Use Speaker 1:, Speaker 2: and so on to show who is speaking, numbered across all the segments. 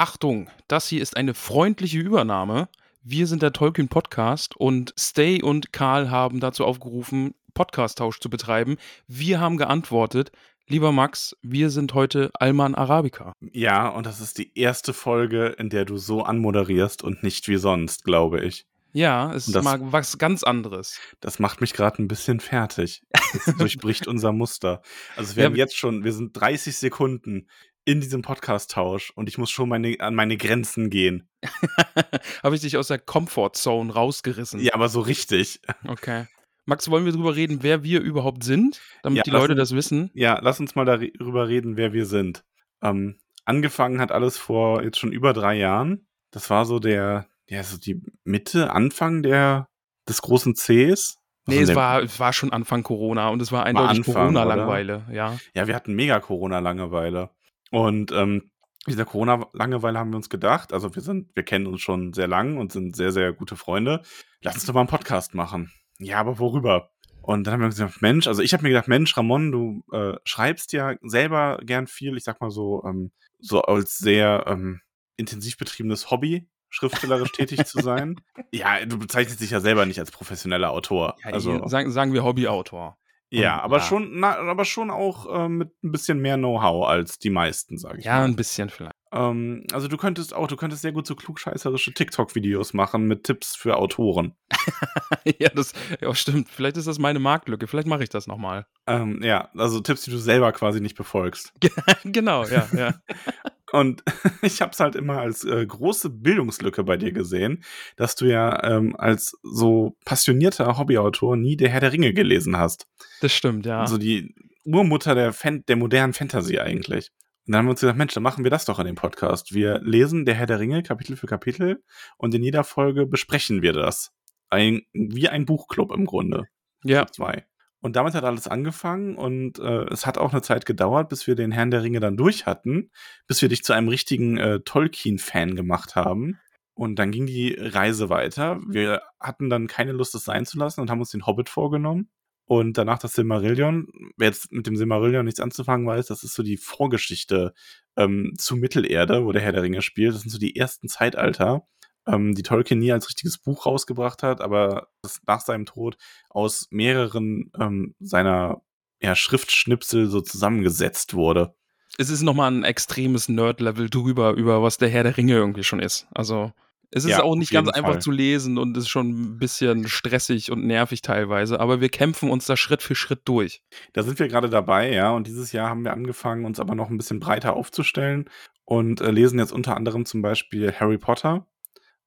Speaker 1: Achtung, das hier ist eine freundliche Übernahme. Wir sind der Tolkien Podcast und Stay und Karl haben dazu aufgerufen, Podcast-Tausch zu betreiben. Wir haben geantwortet. Lieber Max, wir sind heute Alman Arabica.
Speaker 2: Ja, und das ist die erste Folge, in der du so anmoderierst und nicht wie sonst, glaube ich.
Speaker 1: Ja, es ist mal was ganz anderes.
Speaker 2: Das macht mich gerade ein bisschen fertig. Das durchbricht unser Muster. Also wir
Speaker 1: Ja,
Speaker 2: haben jetzt schon, wir sind 30 Sekunden in diesem Podcast-Tausch und ich muss schon meine, an meine Grenzen gehen.
Speaker 1: Habe ich dich aus der Comfortzone rausgerissen.
Speaker 2: Ja, aber so richtig.
Speaker 1: Okay. Max, wollen wir drüber reden, wer wir überhaupt sind, damit
Speaker 2: Ja,
Speaker 1: die Leute
Speaker 2: uns-
Speaker 1: das wissen?
Speaker 2: Ja, lass uns mal darüber reden, wer wir sind. Ähm, angefangen hat alles vor jetzt schon über drei Jahren. Das war so der, ja, so die Mitte, Anfang der, des großen Cs.
Speaker 1: Nee,
Speaker 2: Also
Speaker 1: es
Speaker 2: der-
Speaker 1: war, es war schon Anfang Corona und es war eindeutig
Speaker 2: Anfang,
Speaker 1: Corona-Langweile, ja.
Speaker 2: Ja, wir hatten mega Corona-Langeweile. Und ähm, dieser Corona-Langeweile haben wir uns gedacht, also wir sind, wir kennen uns schon sehr lang und sind sehr, sehr gute Freunde. Lass uns doch mal einen Podcast machen. Ja, aber worüber? Und dann haben wir uns gedacht, Mensch, also ich habe mir gedacht, Mensch, Ramon, du äh, schreibst ja selber gern viel, ich sag mal so, ähm, so als sehr ähm, intensiv betriebenes Hobby, schriftstellerisch tätig zu sein. Ja, du bezeichnest dich ja selber nicht als professioneller Autor.
Speaker 1: ja
Speaker 2: also,
Speaker 1: sagen, sagen wir Hobbyautor.
Speaker 2: Ja,
Speaker 1: Und-
Speaker 2: aber
Speaker 1: ja.
Speaker 2: schon, na, aber schon auch äh, mit ein bisschen mehr Know-how als die meisten, sag ich
Speaker 1: Ja,
Speaker 2: mal.
Speaker 1: ein bisschen vielleicht.
Speaker 2: Ähm, also du könntest auch, du könntest sehr gut so klugscheißerische TikTok-Videos machen mit Tipps für Autoren.
Speaker 1: ja, das ja, stimmt. Vielleicht ist das meine Marktlücke. Vielleicht mache ich das nochmal.
Speaker 2: Ähm, ja, also Tipps, die du selber quasi nicht befolgst.
Speaker 1: genau, ja, ja.
Speaker 2: Und ich habe es halt immer als äh, große Bildungslücke bei dir gesehen, dass du ja ähm, als so passionierter Hobbyautor nie der Herr der Ringe gelesen hast.
Speaker 1: Das stimmt, ja.
Speaker 2: Also die Urmutter der, Fan der modernen Fantasy eigentlich. Und dann haben wir uns gesagt, Mensch, dann machen wir das doch in dem Podcast. Wir lesen der Herr der Ringe Kapitel für Kapitel und in jeder Folge besprechen wir das. Ein, wie ein Buchclub im Grunde.
Speaker 1: ja.
Speaker 2: Zwei. Und damit hat alles angefangen und äh, es hat auch eine Zeit gedauert, bis wir den Herrn der Ringe dann durch hatten, bis wir dich zu einem richtigen äh, Tolkien-Fan gemacht haben. Und dann ging die Reise weiter. Wir hatten dann keine Lust, es sein zu lassen und haben uns den Hobbit vorgenommen. Und danach das Silmarillion. Wer jetzt mit dem Silmarillion nichts anzufangen weiß, das ist so die Vorgeschichte ähm, zu Mittelerde, wo der Herr der Ringe spielt. Das sind so die ersten Zeitalter, ähm, die Tolkien nie als richtiges Buch rausgebracht hat, aber das nach seinem Tod aus mehreren ähm, seiner ja, Schriftschnipsel so zusammengesetzt wurde.
Speaker 1: Es ist nochmal ein extremes Nerd-Level drüber, über was der Herr der Ringe irgendwie schon ist. Also, es ist
Speaker 2: Ja,
Speaker 1: auch nicht ganz
Speaker 2: jeden
Speaker 1: einfach
Speaker 2: Fall.
Speaker 1: zu lesen und ist schon ein bisschen stressig und nervig teilweise, aber wir kämpfen uns da Schritt für Schritt durch.
Speaker 2: Da sind wir gerade dabei, ja, und dieses Jahr haben wir angefangen, uns aber noch ein bisschen breiter aufzustellen und äh, lesen jetzt unter anderem zum Beispiel Harry Potter.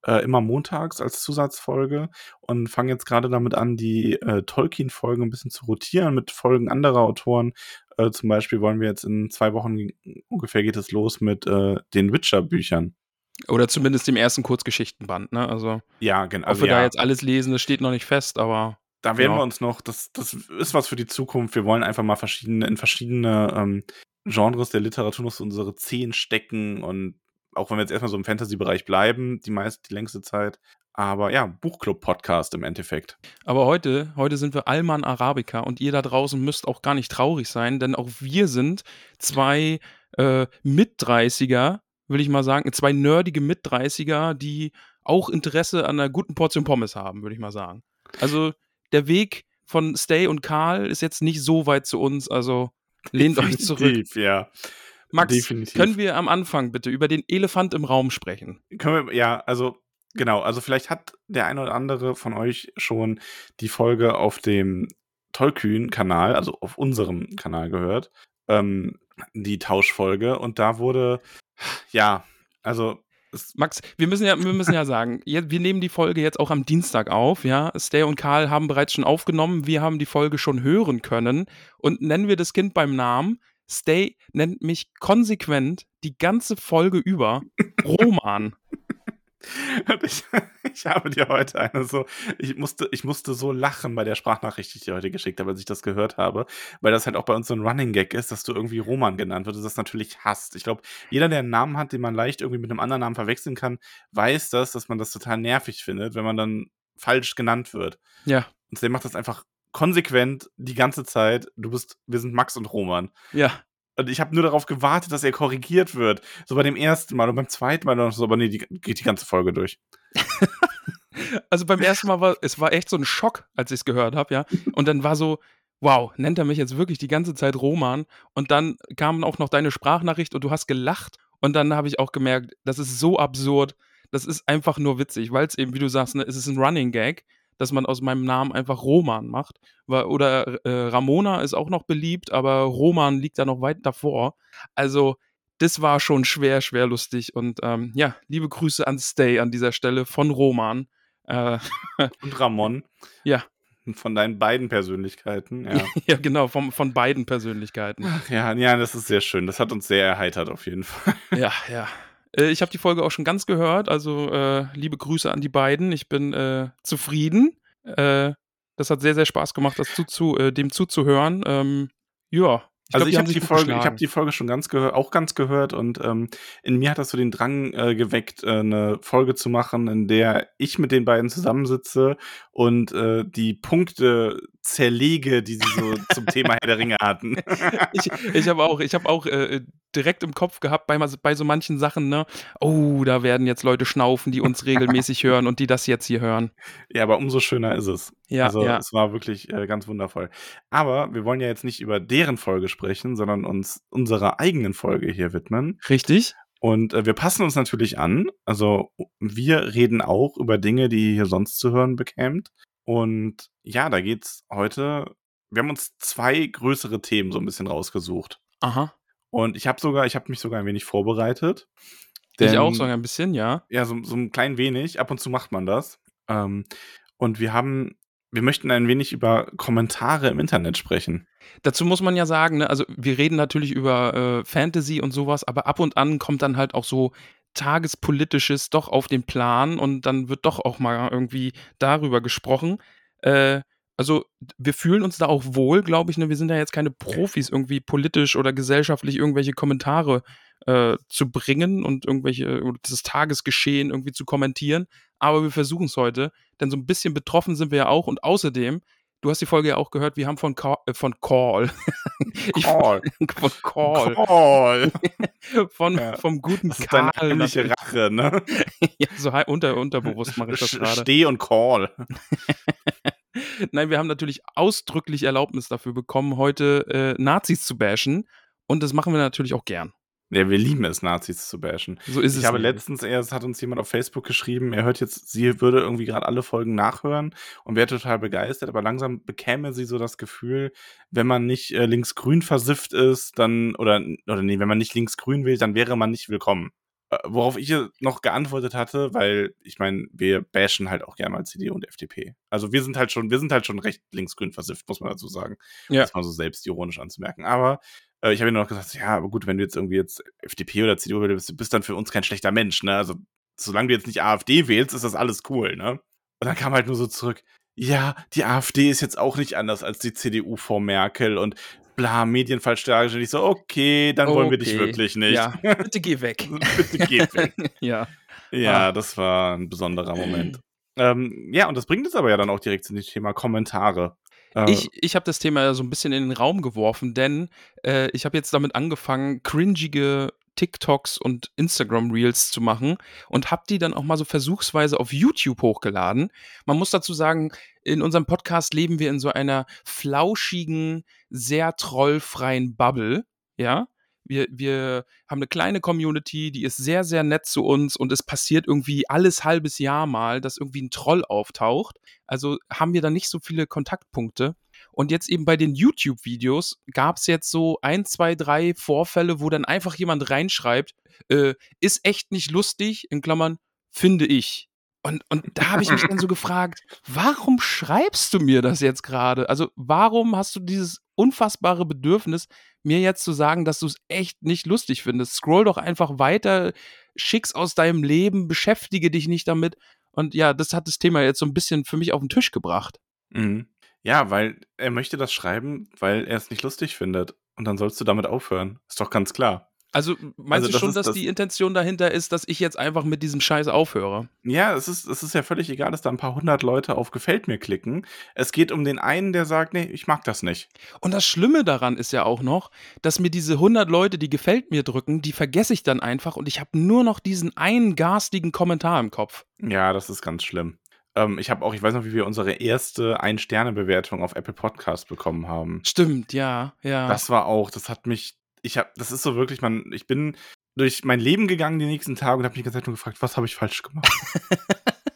Speaker 2: Äh, immer montags als Zusatzfolge und fangen jetzt gerade damit an, die äh, Tolkien-Folgen ein bisschen zu rotieren mit Folgen anderer Autoren. Äh, zum Beispiel wollen wir jetzt in zwei Wochen ungefähr geht es los mit äh, den Witcher-Büchern.
Speaker 1: Oder zumindest dem ersten Kurzgeschichtenband, ne? Also,
Speaker 2: Ja, genau.
Speaker 1: ob
Speaker 2: Also,
Speaker 1: wir
Speaker 2: ja.
Speaker 1: da jetzt alles lesen, das steht noch nicht fest, aber
Speaker 2: Da werden
Speaker 1: Ja.
Speaker 2: wir uns noch, das, das ist was für die Zukunft. Wir wollen einfach mal verschiedene, in verschiedene ähm, Genres der Literatur noch so unsere Zehen stecken und auch wenn wir jetzt erstmal so im Fantasy-Bereich bleiben, die meiste, die längste Zeit. Aber ja, Buchclub-Podcast im Endeffekt.
Speaker 1: Aber heute, heute sind wir Alman Arabica und ihr da draußen müsst auch gar nicht traurig sein, denn auch wir sind zwei äh, Mit-30er, will ich mal sagen, zwei nerdige Mit-30er, die auch Interesse an einer guten Portion Pommes haben, würde ich mal sagen. Also der Weg von Stay und Karl ist jetzt nicht so weit zu uns, also lehnt euch zurück.
Speaker 2: Ja.
Speaker 1: Max,
Speaker 2: definitiv.
Speaker 1: können wir am Anfang bitte über den Elefant im Raum sprechen?
Speaker 2: Können wir, ja, also, genau, also vielleicht hat der eine oder andere von euch schon die Folge auf dem Tollkühn-Kanal, also auf unserem Kanal gehört, ähm, die Tauschfolge und da wurde, ja, also,
Speaker 1: Max, wir müssen ja, wir müssen ja sagen, wir nehmen die Folge jetzt auch am Dienstag auf, ja. Stay und Karl haben bereits schon aufgenommen, wir haben die Folge schon hören können und nennen wir das Kind beim Namen. Stay nennt mich konsequent die ganze Folge über Roman.
Speaker 2: ich, ich habe dir heute eine so, ich musste, ich musste so lachen bei der Sprachnachricht, die ich dir heute geschickt habe, als ich das gehört habe, weil das halt auch bei uns so ein Running Gag ist, dass du irgendwie Roman genannt wird und das natürlich hasst. Ich glaube, jeder, der einen Namen hat, den man leicht irgendwie mit einem anderen Namen verwechseln kann, weiß das, dass man das total nervig findet, wenn man dann falsch genannt wird.
Speaker 1: Ja,
Speaker 2: Und der macht das einfach konsequent die ganze Zeit. Du bist, wir sind Max und Roman.
Speaker 1: ja.
Speaker 2: Und ich habe nur darauf gewartet, dass er korrigiert wird. So bei dem ersten Mal und beim zweiten Mal noch so, aber nee, die geht die ganze Folge durch.
Speaker 1: also beim ersten Mal war es war echt so ein Schock, als ich es gehört habe, ja. Und dann war so, wow, nennt er mich jetzt wirklich die ganze Zeit Roman? Und dann kam auch noch deine Sprachnachricht und du hast gelacht. Und dann habe ich auch gemerkt, das ist so absurd. Das ist einfach nur witzig, weil es eben, wie du sagst, ne, es ist ein Running Gag, dass man aus meinem Namen einfach Roman macht. Oder äh, Ramona ist auch noch beliebt, aber Roman liegt da noch weit davor. Also, das war schon schwer, schwer lustig. Und ähm, ja, liebe Grüße an Stay an dieser Stelle von Roman. Äh,
Speaker 2: und Ramon.
Speaker 1: Ja.
Speaker 2: Von deinen beiden Persönlichkeiten, ja.
Speaker 1: ja, genau, vom, von beiden Persönlichkeiten.
Speaker 2: Ach, ja, ja, das ist sehr schön. Das hat uns sehr erheitert, auf jeden Fall.
Speaker 1: Ja, ja. Äh, ich habe die Folge auch schon ganz gehört, also äh, liebe Grüße an die beiden. Ich bin äh, zufrieden. Äh, das hat sehr, sehr Spaß gemacht, das zuzu, äh, dem zuzuhören. Ähm, ja,
Speaker 2: ich also glaub, ich habe die, Folge, ich habe die Folge schon ganz gehört, auch ganz gehört und ähm, in mir hat das so den Drang äh, geweckt, äh, eine Folge zu machen, in der ich mit den beiden zusammensitze und äh, die Punkte zerlege, die sie so zum Thema Herr der Ringe hatten.
Speaker 1: ich ich habe auch, ich habe auch äh, direkt im Kopf gehabt bei, bei so manchen Sachen, ne? Oh, da werden jetzt Leute schnaufen, die uns regelmäßig hören und die das jetzt hier hören.
Speaker 2: Ja, aber umso schöner ist es.
Speaker 1: Ja,
Speaker 2: also
Speaker 1: ja.
Speaker 2: es war wirklich äh, ganz wundervoll. Aber wir wollen ja jetzt nicht über deren Folge sprechen, sondern uns unserer eigenen Folge hier widmen.
Speaker 1: Richtig.
Speaker 2: Und äh, wir passen uns natürlich an. Also wir reden auch über Dinge, die ihr hier sonst zu hören bekämt. Und ja, da geht's heute. Wir haben uns zwei größere Themen so ein bisschen rausgesucht.
Speaker 1: Aha.
Speaker 2: Und ich habe sogar, ich habe mich sogar ein wenig vorbereitet.
Speaker 1: Denn, ich auch sogar ein bisschen, ja.
Speaker 2: Ja, so, so ein klein wenig. Ab und zu macht man das. Ähm, und wir haben, wir möchten ein wenig über Kommentare im Internet sprechen.
Speaker 1: Dazu muss man ja sagen, ne, also wir reden natürlich über äh, Fantasy und sowas, aber ab und an kommt dann halt auch so Tagespolitisches doch auf den Plan und dann wird doch auch mal irgendwie darüber gesprochen. Äh, also wir fühlen uns da auch wohl, glaube ich. Ne? Wir sind ja jetzt keine Profis, irgendwie politisch oder gesellschaftlich irgendwelche Kommentare äh, zu bringen und irgendwelche das Tagesgeschehen irgendwie zu kommentieren. Aber wir versuchen es heute, denn so ein bisschen betroffen sind wir ja auch. Und außerdem Du hast die Folge ja auch gehört, wir haben von, Call, äh, von Call.
Speaker 2: Call.
Speaker 1: von Call.
Speaker 2: Call.
Speaker 1: von, ja. Vom guten
Speaker 2: das ist Karl. Deine heimliche Rache, ne?
Speaker 1: ja, so unter, unterbewusst mache ich das gerade.
Speaker 2: Steh und Call.
Speaker 1: Nein, wir haben natürlich ausdrücklich Erlaubnis dafür bekommen, heute äh, Nazis zu bashen. Und das machen wir natürlich auch gern.
Speaker 2: Ja, wir lieben es, Nazis zu bashen.
Speaker 1: So ist
Speaker 2: ich
Speaker 1: es.
Speaker 2: Ich habe nicht. letztens erst, hat uns jemand auf Facebook geschrieben, er hört jetzt, sie würde irgendwie gerade alle Folgen nachhören und wäre total begeistert, aber langsam bekäme sie so das Gefühl, wenn man nicht äh, linksgrün versifft ist, dann, oder, oder nee, wenn man nicht linksgrün will, dann wäre man nicht willkommen. Äh, worauf ich noch geantwortet hatte, weil ich meine, wir bashen halt auch gerne mal CDU und FDP. Also wir sind halt schon, wir sind halt schon recht linksgrün versifft, muss man dazu sagen.
Speaker 1: Ja.
Speaker 2: Das mal so selbstironisch anzumerken. Aber äh, ich habe ihm noch gesagt, ja, aber gut, wenn du jetzt irgendwie jetzt FDP oder CDU bist, du bist dann für uns kein schlechter Mensch, ne? Also, solange du jetzt nicht AfD wählst, ist das alles cool, ne? Und dann kam halt nur so zurück, ja, die AfD ist jetzt auch nicht anders als die CDU vor Merkel und bla, Medien falsch dargestellt. Ich so, okay, dann okay. wollen wir dich wirklich nicht.
Speaker 1: Ja, bitte geh weg.
Speaker 2: bitte geh weg.
Speaker 1: ja.
Speaker 2: Ja, ah. das war ein besonderer Moment. ähm, ja, und das bringt uns aber ja dann auch direkt zu dem Thema Kommentare.
Speaker 1: Äh, ich ich habe das Thema so ein bisschen in den Raum geworfen, denn äh, ich habe jetzt damit angefangen, cringige TikToks und Instagram Reels zu machen und habe die dann auch mal so versuchsweise auf YouTube hochgeladen. Man muss dazu sagen, in unserem Podcast leben wir in so einer flauschigen, sehr trollfreien Bubble, ja? Wir, wir haben eine kleine Community, die ist sehr, sehr nett zu uns und es passiert irgendwie alles halbes Jahr mal, dass irgendwie ein Troll auftaucht. Also haben wir da nicht so viele Kontaktpunkte. Und jetzt eben bei den YouTube-Videos gab es jetzt so ein, zwei, drei Vorfälle, wo dann einfach jemand reinschreibt, äh, ist echt nicht lustig, in Klammern, finde ich. Und, und da habe ich mich dann so gefragt, warum schreibst du mir das jetzt gerade? Also warum hast du dieses unfassbare Bedürfnis, mir jetzt zu sagen, dass du es echt nicht lustig findest? Scroll doch einfach weiter, schick's aus deinem Leben, beschäftige dich nicht damit. Und ja, das hat das Thema jetzt so ein bisschen für mich auf den Tisch gebracht.
Speaker 2: Mhm. Ja, weil er möchte das schreiben, weil er es nicht lustig findet. Und dann sollst du damit aufhören. Ist doch ganz klar.
Speaker 1: Also meinst
Speaker 2: Also,
Speaker 1: du schon, dass
Speaker 2: das
Speaker 1: die Intention dahinter ist, dass ich jetzt einfach mit diesem Scheiß aufhöre?
Speaker 2: Ja, es ist es ist ja völlig egal, dass da 'n paar hundert Leute auf „Gefällt mir“ klicken. Es geht um den einen, der sagt: „Ne, ich mag das nicht.“
Speaker 1: Und das Schlimme daran ist ja auch noch, dass mir diese 100 Leute, die „Gefällt mir“ drücken, die vergesse ich dann einfach und ich habe nur noch diesen einen garstigen Kommentar im Kopf.
Speaker 2: Ja, das ist ganz schlimm. Ähm, ich habe auch ich weiß noch, wie wir unsere erste Ein-Sterne-Bewertung auf Apple Podcast bekommen haben.
Speaker 1: Stimmt, ja, ja.
Speaker 2: Das war auch das hat mich ich habe das ist so wirklich man ich bin durch mein Leben gegangen die nächsten Tage und habe mich die ganze Zeit nur gefragt: „Was habe ich falsch gemacht?“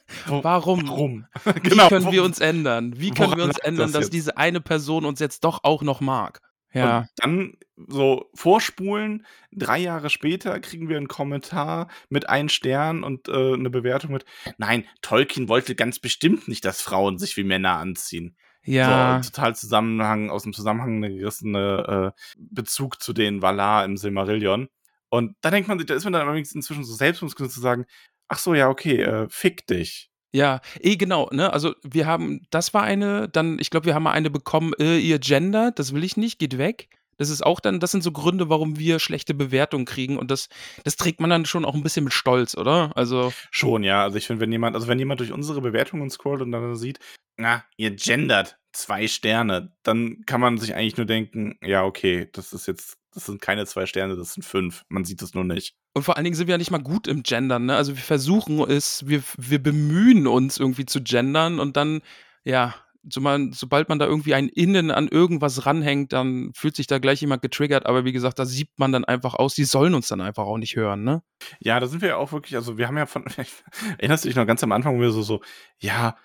Speaker 2: Wo
Speaker 1: Warum?
Speaker 2: warum?
Speaker 1: Wie
Speaker 2: Genau,
Speaker 1: können
Speaker 2: wo
Speaker 1: wir uns ändern? Wie können
Speaker 2: woran
Speaker 1: wir uns ändern,
Speaker 2: das
Speaker 1: dass
Speaker 2: jetzt?
Speaker 1: diese eine Person uns jetzt doch auch noch mag? Ja.
Speaker 2: Und dann so vorspulen, 3 Jahre später kriegen wir 'n Kommentar mit 1 Stern und, äh, 'ne Bewertung mit: „Nein, Tolkien wollte ganz bestimmt nicht, dass Frauen sich wie Männer anziehen.“
Speaker 1: Ja.
Speaker 2: So, total Zusammenhang aus'm Zusammenhang gerissene, äh, Bezug zu den Valar im Silmarillion. Und da denkt man sich da ist man dann allerdings inzwischen so selbstbewusst zu sagen: „Ach so, ja, okay, äh, fick dich.“
Speaker 1: Ja, eh, genau, ne? Also, wir haben das war eine, dann ich glaube, wir haben mal eine bekommen, äh, ihr gendert, das will ich nicht, geht weg. Das ist auch dann das sind so Gründe, warum wir schlechte Bewertungen kriegen und das das trägt man dann schon auch 'n bisschen mit Stolz, oder? Also
Speaker 2: Schon, ja. Also, ich finde, wenn jemand also, wenn jemand durch unsere Bewertungen scrollt und dann sieht: „Na, ihr gendert, 2 Sterne“, dann kann man sich eigentlich nur denken: „Ja, okay, das ist jetzt das sind keine 2 Sterne, das sind 5. Man sieht es nur nicht.“
Speaker 1: Und vor allen Dingen sind wir ja nicht mal gut im Gendern, ne? Also, wir versuchen es, wir wir bemühen uns irgendwie zu gendern und dann, ja, sobald man da irgendwie ein Innen an irgendwas ranhängt, dann fühlt sich da gleich jemand getriggert. Aber wie gesagt, da siebt man dann einfach aus, die sollen uns dann einfach auch nicht hören, ne?
Speaker 2: Ja, da sind wir ja auch wirklich also, wir haben ja von erinnerst du dich noch ganz am Anfang, wo wir so so: „Ja,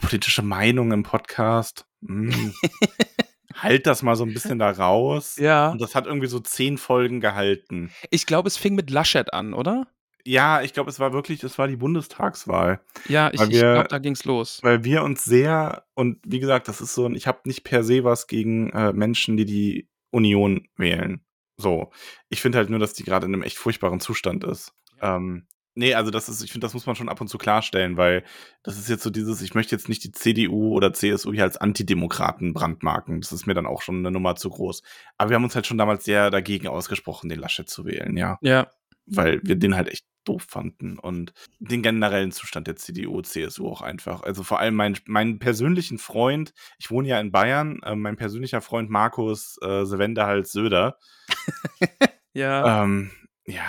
Speaker 2: politische Meinung im Podcast, hm, halt das mal so 'n bisschen da raus.“
Speaker 1: Ja.
Speaker 2: Und das hat irgendwie so 10 Folgen gehalten.
Speaker 1: Ich glaube, es fing mit Laschet an, oder?
Speaker 2: Ja, ich glaube, es war wirklich es war die Bundestagswahl.
Speaker 1: Ja, ich ich glaube, da ging's los.
Speaker 2: weil wir uns sehr und wie gesagt, das ist so ich habe nicht per se was gegen, äh, Menschen, die die Union wählen. So. Ich finde halt nur, dass die grade in 'nem echt furchtbaren Zustand ist. Ähm, ne, also, das ist ich finde, das muss man schon ab und zu klarstellen, weil das ist jetzt so dieses ich möchte jetzt nicht die CDU oder CSU hier als Antidemokraten brandmarken. Das ist mir dann auch schon 'ne Nummer zu groß. Aber wir haben uns halt schon damals sehr dagegen ausgesprochen, den Laschet zu wählen, ja.
Speaker 1: Ja.
Speaker 2: Weil wir den halt echt doof fanden und den generellen Zustand der CDU, CSU auch einfach. Also, vor allem mein meinen persönlichen Freund ich wohne ja in Bayern, äh, mein persönlicher Freund Markus, äh, Sewendehals Söder.
Speaker 1: Ja.
Speaker 2: Ähm, ja.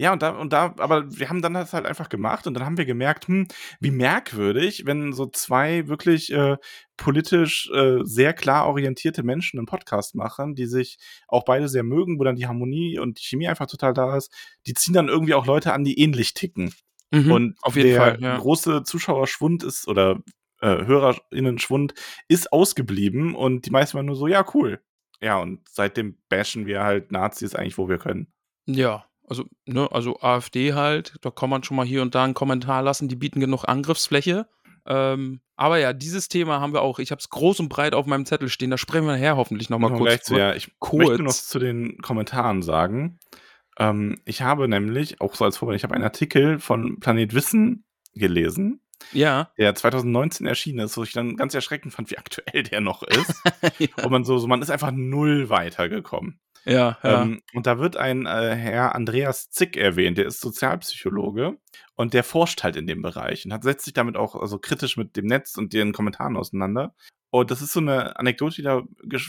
Speaker 2: Ja, und da und da aber wir haben dann das halt einfach gemacht und dann haben wir gemerkt, hm, wie merkwürdig, wenn so 2 wirklich, äh, politisch, äh, sehr klar orientierte Menschen 'nen Podcast machen, die sich auch beide sehr mögen, wo dann die Harmonie und die Chemie einfach total da ist. Die ziehen dann irgendwie auch Leute an, die ähnlich ticken.
Speaker 1: Mhm,
Speaker 2: Und
Speaker 1: auf jeden
Speaker 2: der
Speaker 1: Fall, ja.
Speaker 2: große Zuschauerschwund ist oder, äh, HörerInnen-Schwund ist ausgeblieben und die meisten waren nur so: „Ja, cool.“ Ja, und seitdem bashen wir halt Nazis eigentlich, wo wir können.
Speaker 1: Ja, also, ne, also, AfD halt, da kann man schon mal hier und da 'n Kommentar lassen, die bieten genug Angriffsfläche. Ähm, aber ja, dieses Thema haben wir auch. Ich habe es groß und breit auf meinem Zettel stehen, da sprechen wir nachher hoffentlich noch mal
Speaker 2: Kommen wir
Speaker 1: kurz
Speaker 2: gleich zu, ja. Ich möchte noch
Speaker 1: Kurz.
Speaker 2: zu den Kommentaren sagen. Ähm, ich habe nämlich, auch so als Vorbild ich habe einen Artikel von Planet Wissen gelesen,
Speaker 1: Ja.
Speaker 2: der 2019 erschienen ist, wo ich dann ganz erschreckend fand, wie aktuell der noch ist.
Speaker 1: Ja.
Speaker 2: Und man so so man ist einfach 0 weitergekommen.
Speaker 1: Ja, ja.
Speaker 2: Ähm, und da wird ein, äh, Herr Andreas Zick erwähnt, der ist Sozialpsychologe und der forscht halt in dem Bereich und hat setzt sich damit auch, also, kritisch mit dem Netz und den Kommentaren auseinander. Und das ist so 'ne Anekdote, die da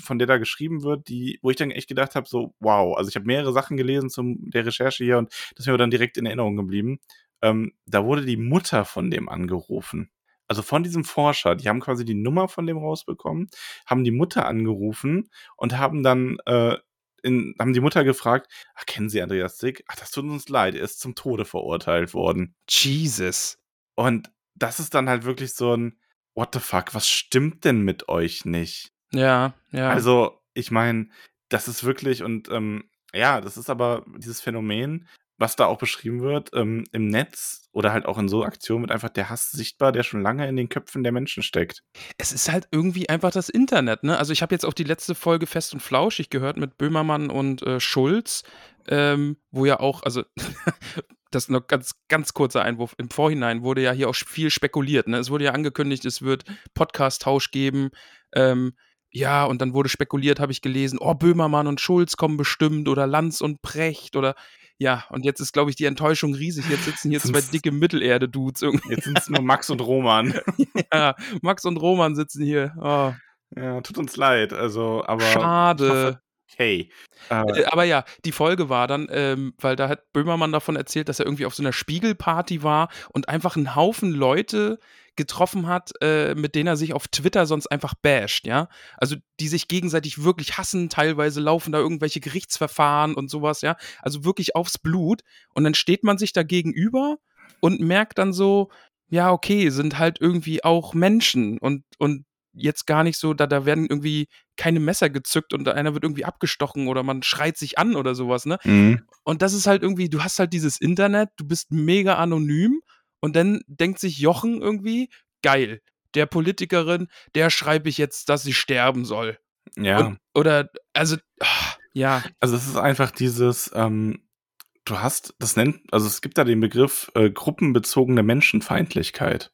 Speaker 2: von der da geschrieben wird, die wo ich dann echt gedacht habe, so: „Wow.“ Also, ich habe mehrere Sachen gelesen zum der Recherche hier und das ist mir dann direkt in Erinnerung geblieben. Ähm, da wurde die Mutter von dem angerufen. Also, von diesem Forscher. Die haben quasi die Nummer von dem rausbekommen, haben die Mutter angerufen und haben dann, äh, in haben die Mutter gefragt: „Ach, kennen Sie Andreas Zick? Ach, das tut uns leid, er ist zum Tode verurteilt worden.“
Speaker 1: Jesus.
Speaker 2: Und das ist dann halt wirklich so 'n: „What the fuck, was stimmt denn mit euch nicht?“
Speaker 1: Ja, ja.
Speaker 2: Also, ich meine, das ist wirklich und, ähm, ja, das ist aber dieses Phänomen, was da auch beschrieben wird, ähm, im Netz oder halt auch in so Aktionen wird einfach der Hass sichtbar, der schon lange in den Köpfen der Menschen steckt.
Speaker 1: Es ist halt irgendwie einfach das Internet, ne? Also, ich habe jetzt auch die letzte Folge Fest und Flauschig gehört mit Böhmermann und, äh, Schulz, ähm, wo ja auch also, das noch ganz ganz kurzer Einwurf. Im Vorhinein wurde ja hier auch viel spekuliert, ne? Es wurde ja angekündigt, es wird Podcast-Tausch geben. Ähm, ja, und dann wurde spekuliert, habe ich gelesen, oh, Böhmermann und Schulz kommen bestimmt oder Lanz und Precht oder ja, und jetzt ist, glaube ich, die Enttäuschung riesig. Jetzt sitzen hier zwei dicke Mittelerde-Dudes irgendwie.
Speaker 2: Jetzt sind es nur Max und Roman.
Speaker 1: ja, Max und Roman sitzen hier. Oh,
Speaker 2: Ja, tut uns leid. Also, aber.
Speaker 1: Schade.
Speaker 2: Hey. Äh,
Speaker 1: Äh, aber ja, die Folge war dann, ähm, weil da hat Böhmermann davon erzählt, dass er irgendwie auf so einer Spiegelparty war und einfach einen Haufen Leute getroffen hat, äh, mit denen er sich auf Twitter sonst einfach basht, ja. Also die sich gegenseitig wirklich hassen, teilweise laufen da irgendwelche Gerichtsverfahren und sowas, ja. Also wirklich aufs Blut. Und dann steht man sich da gegenüber und merkt dann so, ja, okay, sind halt irgendwie auch Menschen und, und jetzt gar nicht so, da, da werden irgendwie keine Messer gezückt und einer wird irgendwie abgestochen oder man schreit sich an oder sowas, ne?
Speaker 2: mhm.
Speaker 1: Und das ist halt irgendwie, du hast halt dieses Internet, du bist mega anonym und dann denkt sich Jochen irgendwie, geil, der Politikerin, der schreibe ich jetzt, dass sie sterben soll.
Speaker 2: Ja.
Speaker 1: Und, oder, also, ah, ja,
Speaker 2: Also es ist einfach dieses, ähm, du hast, das nennt, also es gibt da den Begriff äh, gruppenbezogene Menschenfeindlichkeit.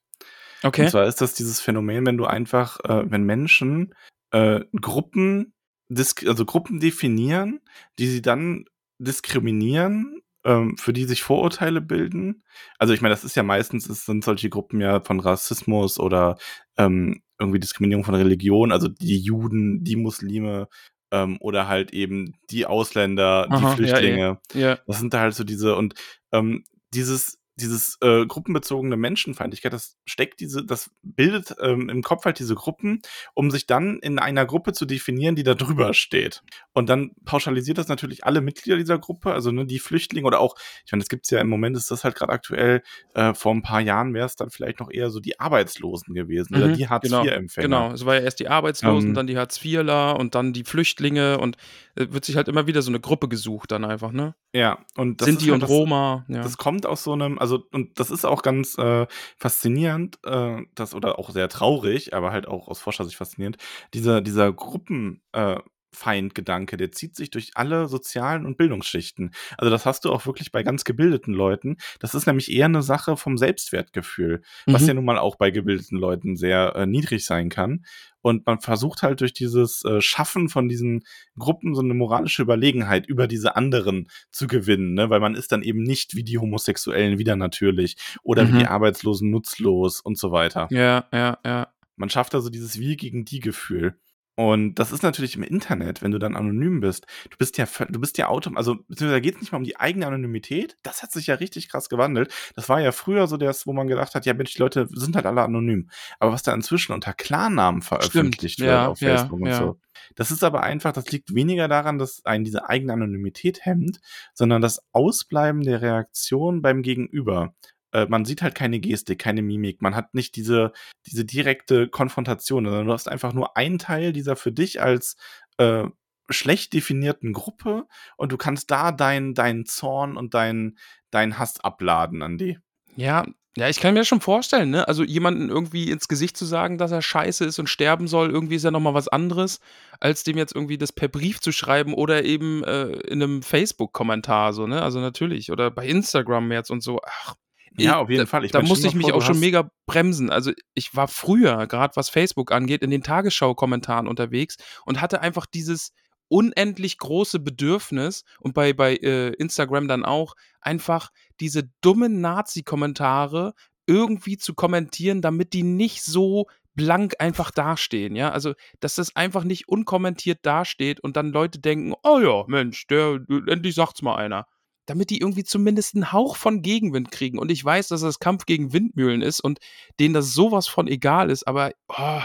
Speaker 1: Okay.
Speaker 2: Und zwar ist das dieses Phänomen, wenn du einfach, äh, wenn Menschen äh, Gruppen, also Gruppen definieren, die sie dann diskriminieren, ähm, für die sich Vorurteile bilden. Also ich meine, das ist ja meistens, es sind solche Gruppen ja von Rassismus oder ähm, irgendwie Diskriminierung von Religion, also die Juden, die Muslime ähm, oder halt eben die Ausländer,
Speaker 1: Aha, ja,
Speaker 2: die Flüchtlinge.
Speaker 1: Ja,
Speaker 2: Das sind da halt so diese und ähm, dieses dieses äh, gruppenbezogene Menschenfeindlichkeit, das steckt diese, das bildet ähm, im Kopf halt diese Gruppen, um sich dann in einer Gruppe zu definieren, die da drüber steht. Und dann pauschalisiert das natürlich alle Mitglieder dieser Gruppe, also ne, die Flüchtlinge oder auch, ich meine, das gibt's ja im Moment, ist das halt gerade aktuell, äh, vor ein paar Jahren wäre es dann vielleicht noch eher so die Arbeitslosen gewesen oder
Speaker 1: Mhm,
Speaker 2: die
Speaker 1: genau,
Speaker 2: Hartz-IV-Empfänger.
Speaker 1: Genau, es war ja erst die Arbeitslosen,
Speaker 2: Ähm,
Speaker 1: dann die Hartz-IVler und dann die Flüchtlinge und äh, wird sich halt immer wieder so eine Gruppe gesucht dann einfach, ne?
Speaker 2: Ja, und das
Speaker 1: Sinti
Speaker 2: halt
Speaker 1: und
Speaker 2: das,
Speaker 1: Roma, ja.
Speaker 2: Das kommt aus so einem, also, und das ist auch ganz äh, faszinierend, äh, das, oder auch sehr traurig, aber halt auch aus Forschersicht faszinierend, dieser, dieser Gruppen, äh, Feindgedanke, der zieht sich durch alle sozialen und Bildungsschichten. Also das hast du auch wirklich bei ganz gebildeten Leuten. Das ist nämlich eher eine Sache vom Selbstwertgefühl, was
Speaker 1: Mhm.
Speaker 2: ja nun mal auch bei gebildeten Leuten sehr äh, niedrig sein kann. Und man versucht halt durch dieses äh, Schaffen von diesen Gruppen so eine moralische Überlegenheit über diese anderen zu gewinnen, ne? weil man ist dann eben nicht wie die Homosexuellen wieder natürlich oder wie
Speaker 1: Mhm.
Speaker 2: die Arbeitslosen nutzlos und so weiter.
Speaker 1: Ja, ja, ja.
Speaker 2: Man schafft also dieses Wir gegen die Gefühl. Und das ist natürlich im Internet, wenn du dann anonym bist. Du bist ja, du bist ja autom, also beziehungsweise da geht es nicht mal um die eigene Anonymität. Das hat sich ja richtig krass gewandelt. Das war ja früher so das, wo man gedacht hat, ja Mensch, die Leute sind halt alle anonym. Aber was da inzwischen unter Klarnamen veröffentlicht wird
Speaker 1: ja,
Speaker 2: auf
Speaker 1: ja,
Speaker 2: Facebook und
Speaker 1: ja.
Speaker 2: so. Das ist aber einfach, das liegt weniger daran, dass einen diese eigene Anonymität hemmt, sondern das Ausbleiben der Reaktion beim Gegenüber. Äh, man sieht halt keine Gestik, keine Mimik, man hat nicht diese, diese direkte Konfrontation, sondern du hast einfach nur einen Teil dieser für dich als äh, schlecht definierten Gruppe und du kannst da deinen deinen Zorn und deinen deinen Hass abladen an die.
Speaker 1: Ja, ja, ich kann mir schon vorstellen, ne? Also jemanden irgendwie ins Gesicht zu sagen, dass er scheiße ist und sterben soll, irgendwie ist ja nochmal was anderes, als dem jetzt irgendwie das per Brief zu schreiben oder eben äh, in einem Facebook-Kommentar, so, ne? Also natürlich. Oder bei Instagram jetzt und so. Ach,
Speaker 2: Ja, auf jeden
Speaker 1: da,
Speaker 2: Fall. Ich
Speaker 1: da musste ich mich
Speaker 2: vor,
Speaker 1: auch schon mega bremsen. Also ich war früher, gerade was Facebook angeht, in den Tagesschau-Kommentaren unterwegs und hatte einfach dieses unendlich große Bedürfnis und bei, bei äh, Instagram dann auch einfach diese dummen Nazi-Kommentare irgendwie zu kommentieren, damit die nicht so blank einfach dastehen, ja, also dass das einfach nicht unkommentiert dasteht und dann Leute denken, oh ja, Mensch, der endlich sagt's mal einer, damit die irgendwie zumindest einen Hauch von Gegenwind kriegen und ich weiß, dass das Kampf gegen Windmühlen ist und denen das sowas von egal ist, aber oh,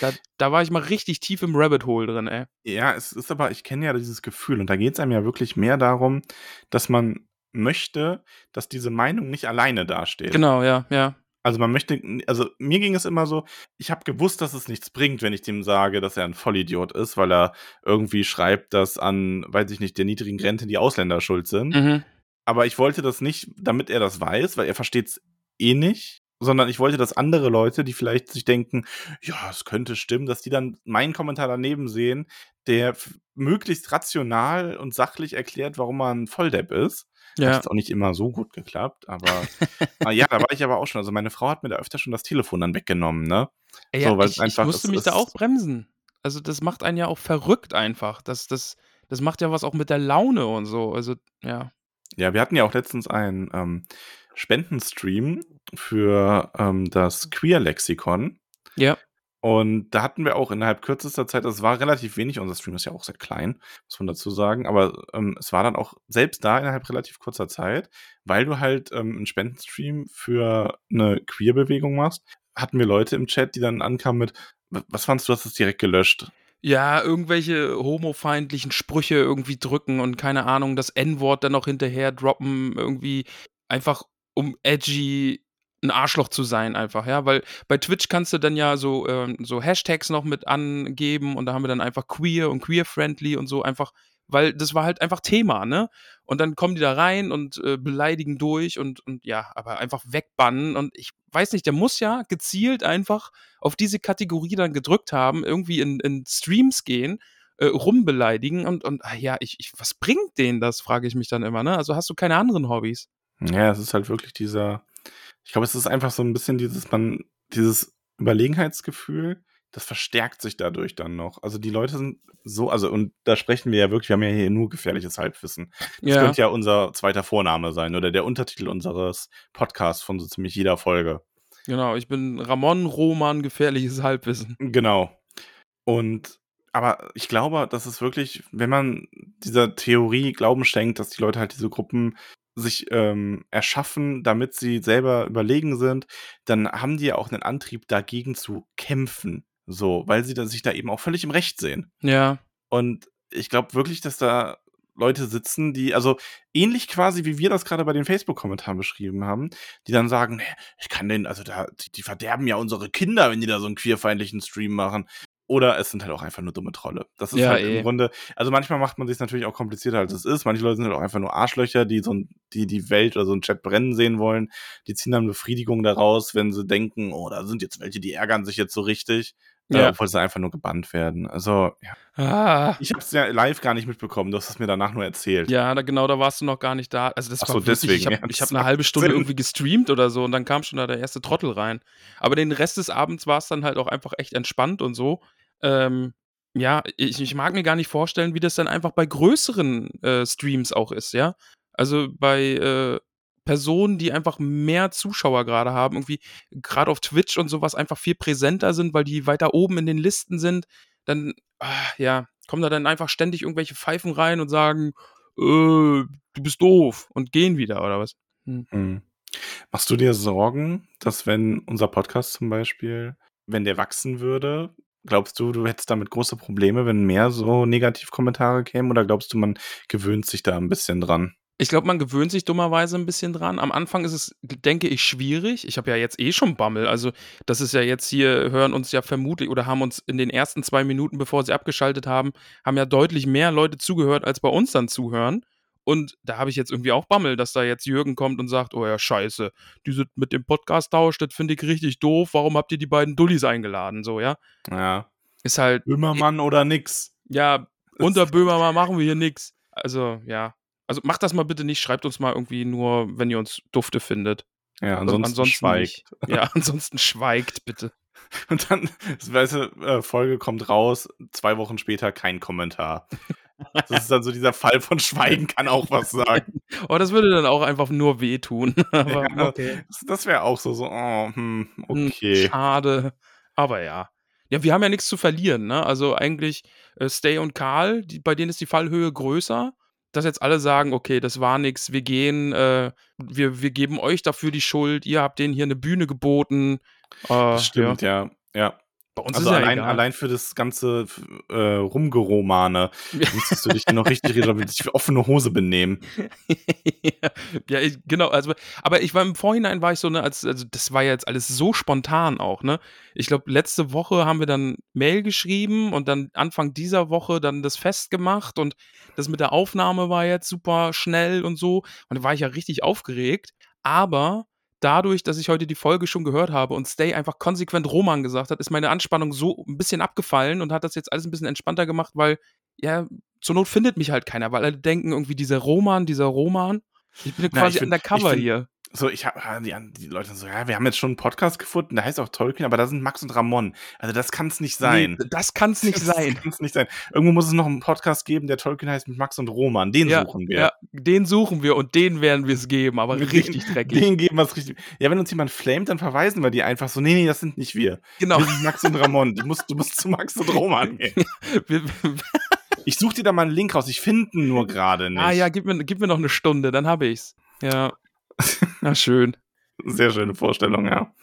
Speaker 1: da, da war ich mal richtig tief im Rabbit Hole drin, ey.
Speaker 2: Ja, es ist aber, ich kenne ja dieses Gefühl und da geht es einem ja wirklich mehr darum, dass man möchte, dass diese Meinung nicht alleine dasteht.
Speaker 1: Genau, ja, ja.
Speaker 2: Also man möchte, also mir ging es immer so, ich habe gewusst, dass es nichts bringt, wenn ich dem sage, dass er ein Vollidiot ist, weil er irgendwie schreibt, dass an, weiß ich nicht, der niedrigen Rente die Ausländer schuld sind.
Speaker 1: Mhm.
Speaker 2: Aber ich wollte das nicht, damit er das weiß, weil er versteht es eh nicht, sondern ich wollte, dass andere Leute, die vielleicht sich denken, ja, es könnte stimmen, dass die dann meinen Kommentar daneben sehen, der möglichst rational und sachlich erklärt, warum man Volldepp ist. Hat
Speaker 1: Ja.
Speaker 2: jetzt auch nicht immer so gut geklappt, aber ah, ja, da war ich aber auch schon. Also meine Frau hat mir da öfter schon das Telefon dann weggenommen, ne?
Speaker 1: Ja,
Speaker 2: So, weil
Speaker 1: ich, ich musste mich da auch bremsen. also, das macht einen ja auch verrückt einfach. Das das das macht ja was auch mit der Laune und so. Also, ja.
Speaker 2: Ja, wir hatten ja auch letztens einen, ähm, Spendenstream für, ähm, das Queer-Lexikon.
Speaker 1: Ja.
Speaker 2: Und da hatten wir auch innerhalb kürzester Zeit das war relativ wenig, unser Stream ist ja auch sehr klein, muss man dazu sagen, aber, ähm, es war dann auch selbst da innerhalb relativ kurzer Zeit, weil du halt, ähm, 'n Spendenstream für 'ne Queer-Bewegung machst, hatten wir Leute im Chat, die dann ankamen mit: „W was fandst du, hast es direkt gelöscht?“
Speaker 1: Ja, irgendwelche homofeindlichen Sprüche irgendwie drücken und keine Ahnung, das N-Wort dann noch hinterher droppen, irgendwie einfach um edgy 'n Arschloch zu sein einfach, ja? Weil bei Twitch kannst du dann ja so, ähm so Hashtags noch mit angeben und da haben wir dann einfach queer und queer-friendly und so einfach weil das war halt einfach Thema, ne? Und dann kommen die da rein und, äh, beleidigen durch und und ja, aber einfach wegbannen und ich weiß nicht, der muss ja gezielt einfach auf diese Kategorie dann gedrückt haben, irgendwie in in Streams gehen, äh, rumbeleidigen und und, ah ja, ich ich was bringt denen das, frage ich mich dann immer, ne? Also, hast du keine anderen Hobbys?
Speaker 2: Ja, es ist halt wirklich dieser ich glaube, es ist einfach so 'n bisschen dieses man dieses Überlegenheitsgefühl, das verstärkt sich dadurch dann noch. Also, die Leute sind so also, und da sprechen wir ja wirklich wir haben ja hier nur gefährliches Halbwissen. Das
Speaker 1: Ja.
Speaker 2: könnte ja unser zweiter Vorname sein oder der Untertitel unseres Podcasts von so ziemlich jeder Folge.
Speaker 1: Genau, ich bin Ramon Roman Gefährliches Halbwissen.
Speaker 2: Genau. Und aber ich glaube, das ist wirklich, wenn man dieser Theorie Glauben schenkt, dass die Leute halt diese Gruppen sich, ähm, erschaffen, damit sie selber überlegen sind, dann haben die ja auch 'nen Antrieb, dagegen zu kämpfen, so, weil sie sich da eben auch völlig im Recht sehen.
Speaker 1: Ja.
Speaker 2: Und ich glaube wirklich, dass da Leute sitzen, die also, ähnlich quasi, wie wir das grade bei den Facebook-Kommentaren beschrieben haben, die dann sagen: „Ne, ich kann den also, da die die verderben ja unsere Kinder, wenn die da so 'n queerfeindlichen Stream machen.“ Oder es sind halt auch einfach nur dumme Trolle. Das ist
Speaker 1: Ja,
Speaker 2: halt
Speaker 1: eh.
Speaker 2: im Grunde also, manchmal macht man sich's natürlich auch komplizierter, als es ist. Manche Leute sind halt auch einfach nur Arschlöcher, die so 'n die die Welt oder so 'n Chat brennen sehen wollen. Die ziehen dann Befriedigung daraus, wenn sie denken: „Oh, da sind jetzt welche, die ärgern sich jetzt so richtig“, äh,
Speaker 1: Ja.
Speaker 2: obwohl sie einfach nur gebannt werden. Also, ja.
Speaker 1: Ah.
Speaker 2: Ich habe es ja live gar nicht mitbekommen. Du hast es mir danach nur erzählt.
Speaker 1: Ja, da genau, da warst du noch gar nicht da. Also, das
Speaker 2: Ach
Speaker 1: war
Speaker 2: so, deswegen,
Speaker 1: ich habe
Speaker 2: ja,
Speaker 1: ich
Speaker 2: das
Speaker 1: habe 'ne
Speaker 2: macht
Speaker 1: halbe Stunde
Speaker 2: Sinn.
Speaker 1: irgendwie gestreamt oder so und dann kam schon da der erste Trottel rein. Aber den Rest des Abends war's dann halt auch einfach echt entspannt und so. Ähm, ja, ich ich mag mir gar nicht vorstellen, wie das dann einfach bei größeren, äh, Streams auch ist, ja? Also, bei, äh, Personen, die einfach mehr Zuschauer grade haben, irgendwie grad auf Twitch und so was einfach viel präsenter sind, weil die weiter oben in den Listen sind, dann, ah, ja, kommen da dann einfach ständig irgendwelche Pfeifen rein und sagen: „Äh, du bist doof“ und gehen wieder oder was? Hm.
Speaker 2: Mhm. Machst du dir Sorgen, dass wenn unser Podcast zum Beispiel wenn der wachsen würde, glaubst du, du hättest damit große Probleme, wenn mehr so Negativkommentare kämen oder glaubst du, man gewöhnt sich da 'n bisschen dran?
Speaker 1: Ich glaube, man gewöhnt sich dummerweise 'n bisschen dran. Am Anfang ist es, denke ich, schwierig. Ich habe ja jetzt eh schon Bammel. Also, das ist ja jetzt hier hören uns ja vermutlich oder haben uns in den ersten 2 Minuten, bevor sie abgeschaltet haben haben ja deutlich mehr Leute zugehört, als bei uns dann zuhören. Und da habe ich jetzt irgendwie auch Bammel, dass da jetzt Jürgen kommt und sagt: „Oh ja, scheiße, diese mit dem Podcast-Tausch, das finde ich richtig doof. Warum habt ihr die beiden Dullis eingeladen?“ So, ja?
Speaker 2: Ja.
Speaker 1: Ist halt
Speaker 2: Böhmermann oder nix.
Speaker 1: Ja, unter Böhmermann machen wir hier nix. Also, ja. Also, macht das mal bitte nicht. Schreibt uns mal irgendwie nur, wenn ihr uns dufte findet.
Speaker 2: Ja,
Speaker 1: Also,
Speaker 2: ansonsten schweigt.
Speaker 1: nicht. Ja, ansonsten schweigt bitte.
Speaker 2: Und dann, weißt du, äh, Folge kommt raus, 2 Wochen später kein Kommentar. Das ist dann so dieser Fall von Schweigen kann auch was sagen.
Speaker 1: Oh, das würde dann auch einfach nur wehtun. Aber
Speaker 2: Ja,
Speaker 1: okay.
Speaker 2: das das wäre auch so so: „Oh, hm,
Speaker 1: Hm,
Speaker 2: okay.“
Speaker 1: schade. Aber ja. Ja, wir haben ja nix zu verlieren, ne? Also, eigentlich, äh, Stay und Karl, die bei denen ist die Fallhöhe größer. Dass jetzt alle sagen: „Okay, das war nix. Wir gehen, äh wir wir geben euch dafür die Schuld. Ihr habt denen hier 'ne Bühne geboten.“ Äh,
Speaker 2: Das
Speaker 1: ja.
Speaker 2: stimmt, ja. Ja.
Speaker 1: Bei uns
Speaker 2: Also,
Speaker 1: ist ja
Speaker 2: allein
Speaker 1: egal.
Speaker 2: allein für das ganze äh, Rumgeromane müsstest du dich noch richtig für offene Hose benehmen.
Speaker 1: Ja, ja, ich genau, also aber ich war im Vorhinein war ich so, ne, als also, das war ja jetzt alles so spontan auch, ne? Ich glaube, letzte Woche haben wir dann Mail geschrieben und dann Anfang dieser Woche dann das festgemacht und das mit der Aufnahme war jetzt super schnell und so. Und da war ich ja richtig aufgeregt. Aber dadurch, dass ich heute die Folge schon gehört habe und Stay einfach konsequent Roman gesagt hat, ist meine Anspannung so 'n bisschen abgefallen und hat das jetzt alles 'n bisschen entspannter gemacht, weil, ja, zur Not findet mich halt keiner, weil alle denken irgendwie dieser Roman, dieser Roman. Ich bin ja
Speaker 2: Na,
Speaker 1: quasi
Speaker 2: ich find
Speaker 1: undercover
Speaker 2: find
Speaker 1: hier.
Speaker 2: So, ich habe die, die Leute so, ja, wir haben jetzt schon einen Podcast gefunden, der heißt auch Tolkien, aber da sind Max und Ramon. Also das kann es nicht sein.
Speaker 1: Nee, das kann es nicht
Speaker 2: das
Speaker 1: sein.
Speaker 2: kann's nicht sein. Irgendwo muss es noch einen Podcast geben, der Tolkien heißt mit Max und Roman. Den
Speaker 1: ja,
Speaker 2: suchen wir.
Speaker 1: Ja, den suchen wir und den werden wir es geben, aber
Speaker 2: Mit
Speaker 1: richtig
Speaker 2: den,
Speaker 1: dreckig.
Speaker 2: Den geben wir es richtig. Ja, wenn uns jemand flamet, dann verweisen wir die einfach so, nee, nee, das sind nicht wir.
Speaker 1: Genau.
Speaker 2: Wir sind Max und Ramon. Du musst, du musst zu Max und Roman gehen. Ich suche dir da mal einen Link raus. Ich finde ihn nur gerade nicht.
Speaker 1: ah ja, gib mir, gib mir noch eine Stunde, dann habe ich's. Ja. Na schön.
Speaker 2: Sehr schöne Vorstellung, ja.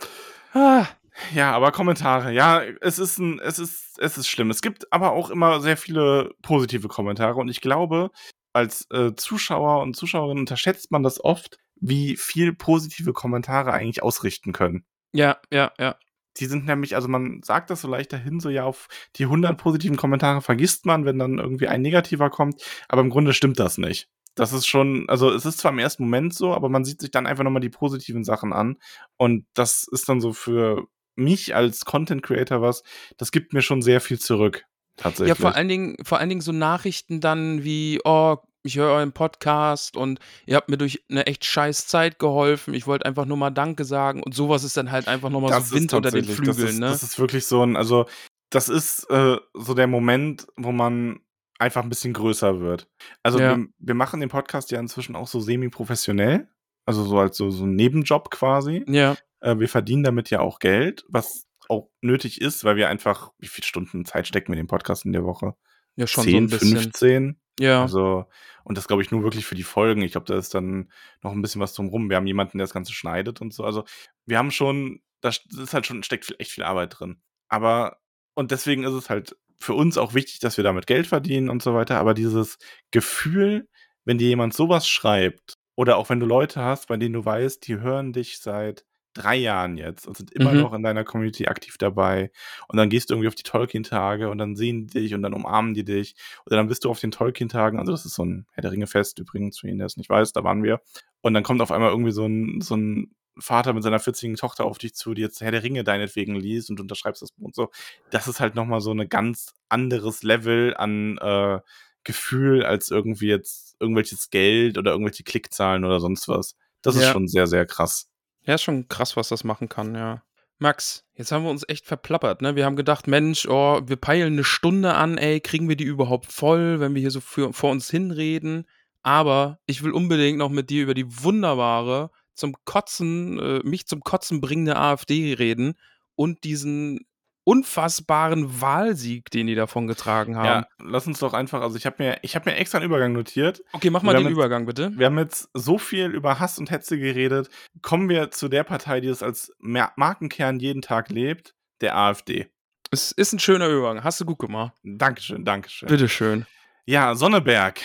Speaker 1: Ah,
Speaker 2: Ja, aber Kommentare. Ja, es ist ein, es ist, es ist schlimm. Es gibt aber auch immer sehr viele positive Kommentare und ich glaube, als äh, Zuschauer und Zuschauerin unterschätzt man das oft, wie viel positive Kommentare eigentlich ausrichten können.
Speaker 1: ja, ja, ja.
Speaker 2: Die sind nämlich, also man sagt das so leicht dahin, so ja, auf die 100 positiven Kommentare vergisst man, wenn dann irgendwie ein negativer kommt, aber im Grunde stimmt das nicht. Das ist schon, also es ist zwar im ersten Moment so, aber man sieht sich dann einfach nochmal die positiven Sachen an und das ist dann so für mich als Content Creator was, das gibt mir schon sehr viel zurück. Tatsächlich.
Speaker 1: Ja, vor allen Dingen, vor allen Dingen so Nachrichten dann wie, oh, ich höre euren Podcast und ihr habt mir durch eine echt scheiß Zeit geholfen. Ich wollte einfach nur mal Danke sagen und sowas ist dann halt einfach nochmal
Speaker 2: Das
Speaker 1: so Wind unter den Flügeln,
Speaker 2: das ist,
Speaker 1: ne?
Speaker 2: Das ist wirklich so ein, also das ist äh, so der Moment, wo man einfach ein bisschen größer wird. Also
Speaker 1: Ja.
Speaker 2: wir, wir machen den Podcast ja inzwischen auch so semi-professionell, also so als so, so ein Nebenjob quasi.
Speaker 1: ja,
Speaker 2: Äh, wir verdienen damit ja auch Geld, was auch nötig ist, weil wir einfach, wie viele Stunden Zeit stecken wir in den Podcast in der Woche?
Speaker 1: ja, schon so
Speaker 2: 10,
Speaker 1: ein bisschen.
Speaker 2: 15?
Speaker 1: Ja,
Speaker 2: Also, und das glaube ich nur wirklich für die Folgen. Ich glaube, da ist dann noch ein bisschen was drumrum. Wir haben jemanden, der das Ganze schneidet und so. Also, wir haben schon, da ist halt schon, steckt echt viel Arbeit drin. Aber, und deswegen ist es halt für uns auch wichtig, dass wir damit Geld verdienen und so weiter. Aber dieses Gefühl, wenn dir jemand sowas schreibt, oder auch wenn du Leute hast, bei denen du weißt, die hören dich seit drei Jahren jetzt und sind immer
Speaker 1: Mhm.
Speaker 2: noch in deiner Community aktiv dabei. Und dann gehst du irgendwie auf die Tolkien-Tage und dann sehen die dich und dann umarmen die dich. Oder dann bist du auf den Tolkien-Tagen, also das ist so ein Herr der Ringe-Fest übrigens, für jeden, der es nicht weiß, da waren wir. Und dann kommt auf einmal irgendwie so ein, so ein Vater mit seiner 14-jährigen Tochter auf dich zu, die jetzt Herr der Ringe deinetwegen liest und unterschreibst das Buch und so. Das ist halt nochmal so ein ganz anderes Level an äh, Gefühl als irgendwie jetzt irgendwelches Geld oder irgendwelche Klickzahlen oder sonst was. Das ist
Speaker 1: Ja.
Speaker 2: schon sehr, sehr krass.
Speaker 1: ja, ist schon krass, was das machen kann, ja. Max, jetzt haben wir uns echt verplappert, ne? Wir haben gedacht, Mensch, oh, wir peilen eine Stunde an, ey, kriegen wir die überhaupt voll, wenn wir hier so für, vor uns hinreden? Aber ich will unbedingt noch mit dir über die wunderbare, zum Kotzen, äh, mich zum Kotzen bringende AfD reden und diesen unfassbaren Wahlsieg, den die davon getragen haben.
Speaker 2: Ja, lass uns doch einfach, also ich habe mir, ich habe mir extra einen Übergang notiert.
Speaker 1: Okay, mach mal den
Speaker 2: jetzt-
Speaker 1: Übergang, bitte.
Speaker 2: Wir haben jetzt so viel über Hass und Hetze geredet. Kommen wir zu der Partei, die es als Markenkern jeden Tag lebt, der AfD.
Speaker 1: Es ist ein schöner Übergang. Hast du gut gemacht.
Speaker 2: Dankeschön, Dankeschön.
Speaker 1: Bitteschön.
Speaker 2: Ja, Sonneberg.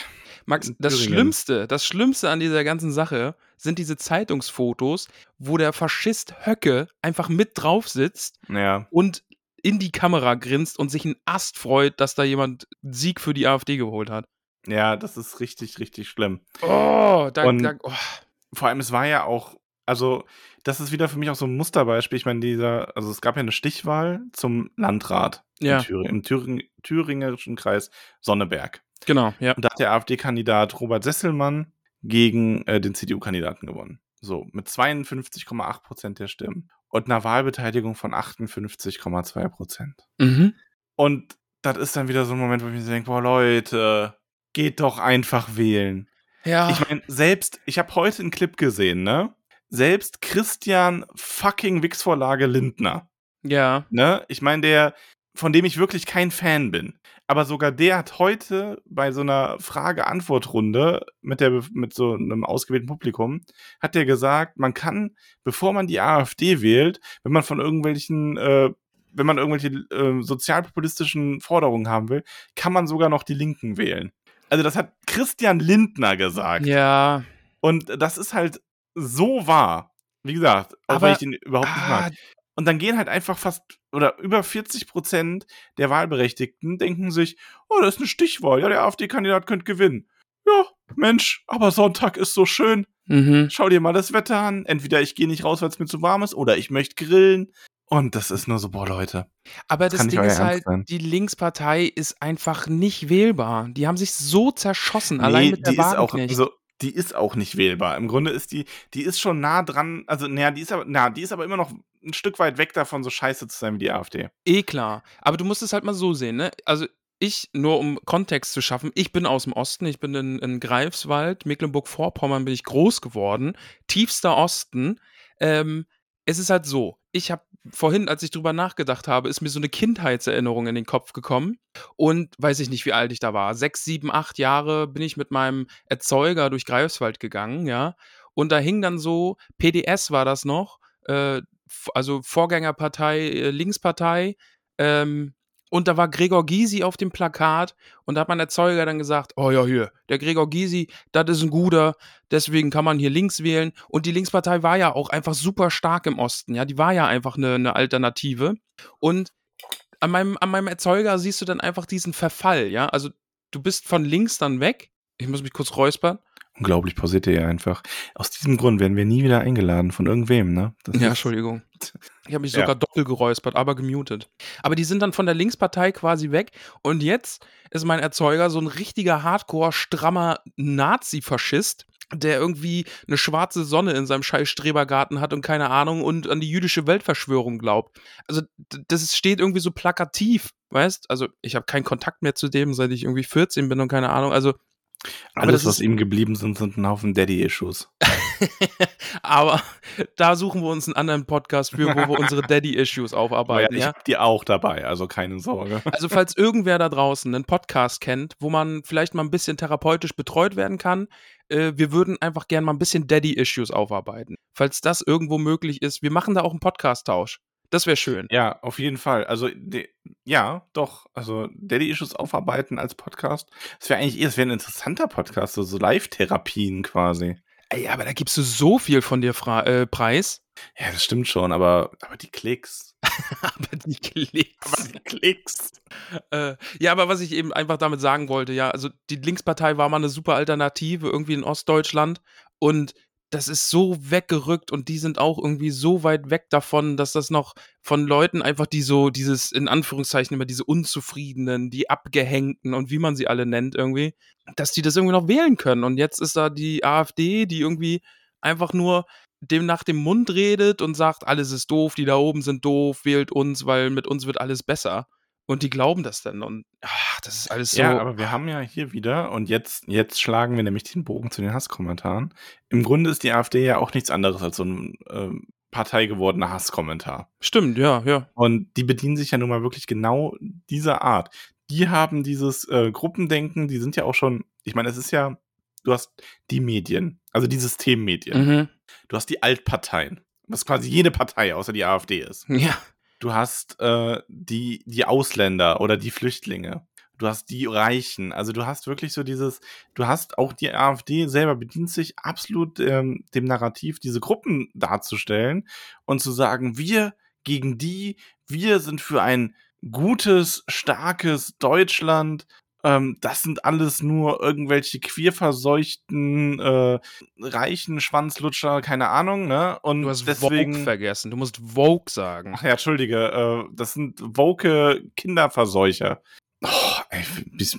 Speaker 1: Max, das. Schlimmste, das Schlimmste an dieser ganzen Sache sind diese Zeitungsfotos, wo der Faschist Höcke einfach mit drauf sitzt
Speaker 2: Ja,
Speaker 1: und in die Kamera grinst und sich einen Ast freut, dass da jemand Sieg für die AfD geholt hat.
Speaker 2: ja, das ist richtig, richtig schlimm.
Speaker 1: Oh, da,
Speaker 2: Und-
Speaker 1: da oh.
Speaker 2: Vor allem, es war ja auch, also, das ist wieder für mich auch so ein Musterbeispiel. Ich meine, dieser, also es gab ja eine Stichwahl zum Landrat
Speaker 1: Ja.
Speaker 2: in Thüringen, im Thüring, thüringerischen Kreis Sonneberg.
Speaker 1: Genau, ja.
Speaker 2: Und da hat der AfD-Kandidat Robert Sesselmann gegen äh, den CDU-Kandidaten gewonnen. So, mit 52,8 Prozent der Stimmen. Und einer Wahlbeteiligung von 58,2 Prozent.
Speaker 1: Mhm.
Speaker 2: Und das ist dann wieder so ein Moment, wo ich mir denke, boah, Leute, geht doch einfach wählen.
Speaker 1: Ja.
Speaker 2: Ich meine, selbst, ich habe heute einen Clip gesehen, ne? Selbst Christian fucking Wix-Vorlage Lindner,
Speaker 1: ja.
Speaker 2: ne? Ich meine, der, von dem ich wirklich kein Fan bin. Aber sogar der hat heute bei so einer Frage-Antwort-Runde mit, der, mit so einem ausgewählten Publikum, hat der gesagt, man kann, bevor man die AfD wählt, wenn man von irgendwelchen, äh, wenn man irgendwelche äh, sozialpopulistischen Forderungen haben will, kann man sogar noch die Linken wählen. Also das hat Christian Lindner gesagt.
Speaker 1: Ja.
Speaker 2: Und das ist halt so wahr. Wie gesagt, auch
Speaker 1: Aber-
Speaker 2: wenn ich den überhaupt nicht
Speaker 1: Ah,
Speaker 2: mag. Und dann gehen halt einfach fast oder über 40 Prozent der Wahlberechtigten denken sich, oh, das ist eine Stichwahl, ja, der AfD-Kandidat könnte gewinnen. Ja, Mensch, aber Sonntag ist so schön.
Speaker 1: mhm.
Speaker 2: Schau dir mal das Wetter an. Entweder ich gehe nicht raus, weil es mir zu warm ist, oder ich möchte grillen. Und das ist nur so, boah, Leute.
Speaker 1: Aber
Speaker 2: Das
Speaker 1: das Ding ist halt,
Speaker 2: sein.
Speaker 1: die Linkspartei ist einfach nicht wählbar. Die haben sich so zerschossen, allein
Speaker 2: Nee,
Speaker 1: mit der
Speaker 2: die ist auch,
Speaker 1: Wagenknecht.
Speaker 2: also die ist auch nicht wählbar. Im Grunde ist die, die ist schon nah dran, also naja, die ist aber, na, die ist aber immer noch ein Stück weit weg davon, so scheiße zu sein wie die AfD.
Speaker 1: Eh klar. Aber du musst es halt mal so sehen, ne? Also ich, nur um Kontext zu schaffen, ich bin aus dem Osten, ich bin in, in Greifswald, Mecklenburg-Vorpommern bin ich groß geworden, tiefster Osten. Ähm, es ist halt so, ich habe vorhin, als ich drüber nachgedacht habe, ist mir so eine Kindheitserinnerung in den Kopf gekommen. Und weiß ich nicht, wie alt ich da war. Sechs, sieben, acht Jahre bin ich mit meinem Erzeuger durch Greifswald gegangen, ja. Und da hing dann so, PDS war das noch, äh, also Vorgängerpartei, äh, Linkspartei, ähm, und da war Gregor Gysi auf dem Plakat und da hat mein Erzeuger dann gesagt, oh ja, hier, der Gregor Gysi, das ist ein guter, deswegen kann man hier links wählen. Und die Linkspartei war ja auch einfach super stark im Osten, ja, die war ja einfach eine, eine Alternative. Und an meinem, an meinem Erzeuger siehst du dann einfach diesen Verfall, ja, also du bist von links dann weg. Ich muss mich kurz räuspern.
Speaker 2: Unglaublich pausiert ihr einfach. Aus diesem Grund werden wir nie wieder eingeladen von irgendwem, ne?
Speaker 1: Das ja, Entschuldigung. Ich habe mich sogar ja. doppelt geräuspert, aber gemutet. Aber die sind dann von der Linkspartei quasi weg und jetzt ist mein Erzeuger so ein richtiger Hardcore strammer Nazi-Faschist, der irgendwie eine schwarze Sonne in seinem scheiß Strebergarten hat und keine Ahnung und an die jüdische Weltverschwörung glaubt. Also das steht irgendwie so plakativ, weißt? Also ich habe keinen Kontakt mehr zu dem, seit ich irgendwie 14 bin und keine Ahnung. Also
Speaker 2: alles, was ihm geblieben sind, sind ein Haufen Daddy-Issues.
Speaker 1: Aber da suchen wir uns einen anderen Podcast für, wo wir unsere Daddy-Issues aufarbeiten.
Speaker 2: Ja, ich hab die auch dabei, also keine Sorge.
Speaker 1: Also falls irgendwer da draußen einen Podcast kennt, wo man vielleicht mal ein bisschen therapeutisch betreut werden kann, äh, wir würden einfach gerne mal ein bisschen Daddy-Issues aufarbeiten. Falls das irgendwo möglich ist, wir machen da auch einen Podcast-Tausch. Das wäre schön.
Speaker 2: Ja, auf jeden Fall. Also, de, ja, doch. Also, Daddy Issues aufarbeiten als Podcast. Das wäre eigentlich, das wäre ein interessanter Podcast, so, so Live-Therapien quasi.
Speaker 1: Ey, aber da gibst du so viel von dir Fra äh, preis.
Speaker 2: Ja, das stimmt schon, aber, aber die Klicks.
Speaker 1: aber die Klicks.
Speaker 2: Aber die Klicks.
Speaker 1: äh, ja, aber was ich eben einfach damit sagen wollte, ja, also die Linkspartei war mal eine super Alternative irgendwie in Ostdeutschland und das ist so weggerückt und die sind auch irgendwie so weit weg davon, dass das noch von Leuten einfach, die so dieses, in Anführungszeichen immer diese Unzufriedenen, die Abgehängten und wie man sie alle nennt irgendwie, dass die das irgendwie noch wählen können. Und jetzt ist da die AfD, die irgendwie einfach nur dem nach dem Mund redet und sagt, alles ist doof, die da oben sind doof, wählt uns, weil mit uns wird alles besser. Und die glauben das dann. Und ach, das ist alles so.
Speaker 2: Ja, aber wir haben ja hier wieder, und jetzt, jetzt schlagen wir nämlich den Bogen zu den Hasskommentaren. Im Grunde ist die AfD ja auch nichts anderes als so ein äh, parteigewordener Hasskommentar.
Speaker 1: Stimmt, ja, ja.
Speaker 2: Und die bedienen sich ja nun mal wirklich genau dieser Art. Die haben dieses äh, Gruppendenken, die sind ja auch schon, ich meine, es ist ja, du hast die Medien, also die Systemmedien. Mhm. Du hast die Altparteien, was quasi jede Partei außer die AfD ist.
Speaker 1: Ja.
Speaker 2: Du hast äh, die, die Ausländer oder die Flüchtlinge. Du hast die Reichen. Also du hast wirklich so dieses, du hast auch die AfD selber bedient sich absolut ähm, dem Narrativ, diese Gruppen darzustellen und zu sagen, wir gegen die, wir sind für ein gutes, starkes Deutschland ähm, das sind alles nur irgendwelche queerverseuchten, äh, reichen Schwanzlutscher, keine Ahnung, ne?
Speaker 1: Und du hast deswegen, Vogue vergessen. Du musst Vogue sagen.
Speaker 2: Ach ja, entschuldige. Äh, das sind woke Kinderverseucher. Oh, ey, ich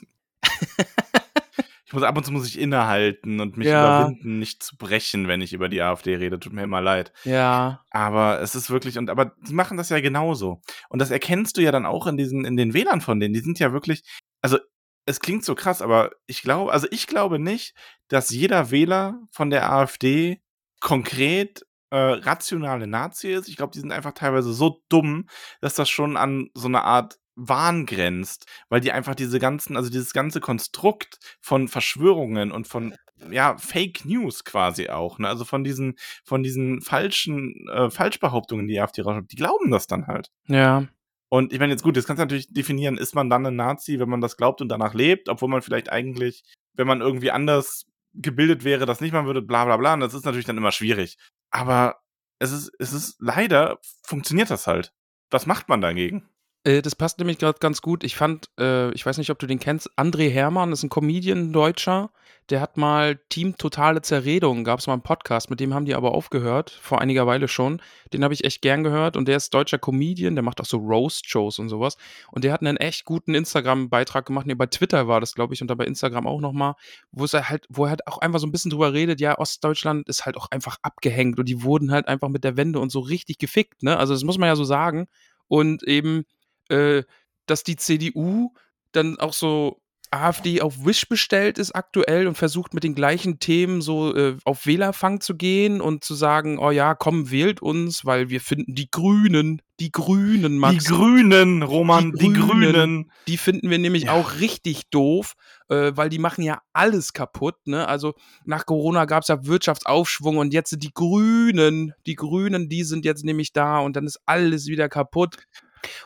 Speaker 2: muss ab und zu muss ich innehalten und mich ja. überwinden, nicht zu brechen, wenn ich über die AfD rede. Tut mir immer leid.
Speaker 1: Ja.
Speaker 2: Aber es ist wirklich und aber die machen das ja genauso. Und das erkennst du ja dann auch in diesen in den Wählern von denen. Die sind ja wirklich also es klingt so krass, aber ich glaube, also ich glaube nicht, dass jeder Wähler von der AfD konkret äh, rationale Nazi ist. Ich glaube, die sind einfach teilweise so dumm, dass das schon an so eine Art Wahn grenzt, weil die einfach diese ganzen, also dieses ganze Konstrukt von Verschwörungen und von ja Fake News quasi auch, ne? also von diesen von diesen falschen äh, Falschbehauptungen, die AfD rausschreibt, die glauben das dann halt.
Speaker 1: Ja.
Speaker 2: Und ich meine, jetzt gut, jetzt kannst du natürlich definieren, ist man dann ein Nazi, wenn man das glaubt und danach lebt, obwohl man vielleicht eigentlich, wenn man irgendwie anders gebildet wäre, das nicht machen würde, bla bla bla. Und das ist natürlich dann immer schwierig. Aber es ist, es ist leider, funktioniert das halt. Was macht man dagegen?
Speaker 1: Äh, das passt nämlich grad ganz gut. Ich fand, äh ich weiß nicht, ob du den kennst, André Hermann ist 'n Comedian, Deutscher. Der hat mal Team Totale Zerredung gab's mal 'n Podcast, mit dem haben die aber aufgehört, vor einiger Weile schon. Den habe ich echt gern gehört und der ist deutscher Comedian, der macht auch so Roast-Shows und so was. Und der hat 'nen echt guten Instagram-Beitrag gemacht. Ne, bei Twitter war das, glaube ich, und dann bei Instagram auch noch mal, wo's er halt wo er halt auch einfach so 'n bisschen drüber redet, ja, Ostdeutschland ist halt auch einfach abgehängt und die wurden halt einfach mit der Wende und so richtig gefickt, ne? Also, das muss man ja so sagen. Und eben, äh, dass die CDU dann auch so AfD auf Wish bestellt ist aktuell und versucht mit den gleichen Themen so, äh, auf Wählerfang zu gehen und zu sagen: „Oh ja, komm, wählt uns, weil wir finden die Grünen die Grünen, Max“
Speaker 2: Die Grünen, Roman,
Speaker 1: die
Speaker 2: die
Speaker 1: Grünen,
Speaker 2: Grünen.
Speaker 1: die finden wir nämlich
Speaker 2: Ja.
Speaker 1: auch richtig doof, äh, weil die machen ja alles kaputt, ne? Also, nach Corona gab's ja Wirtschaftsaufschwung und jetzt sind die Grünen die Grünen, die sind jetzt nämlich da und dann ist alles wieder kaputt.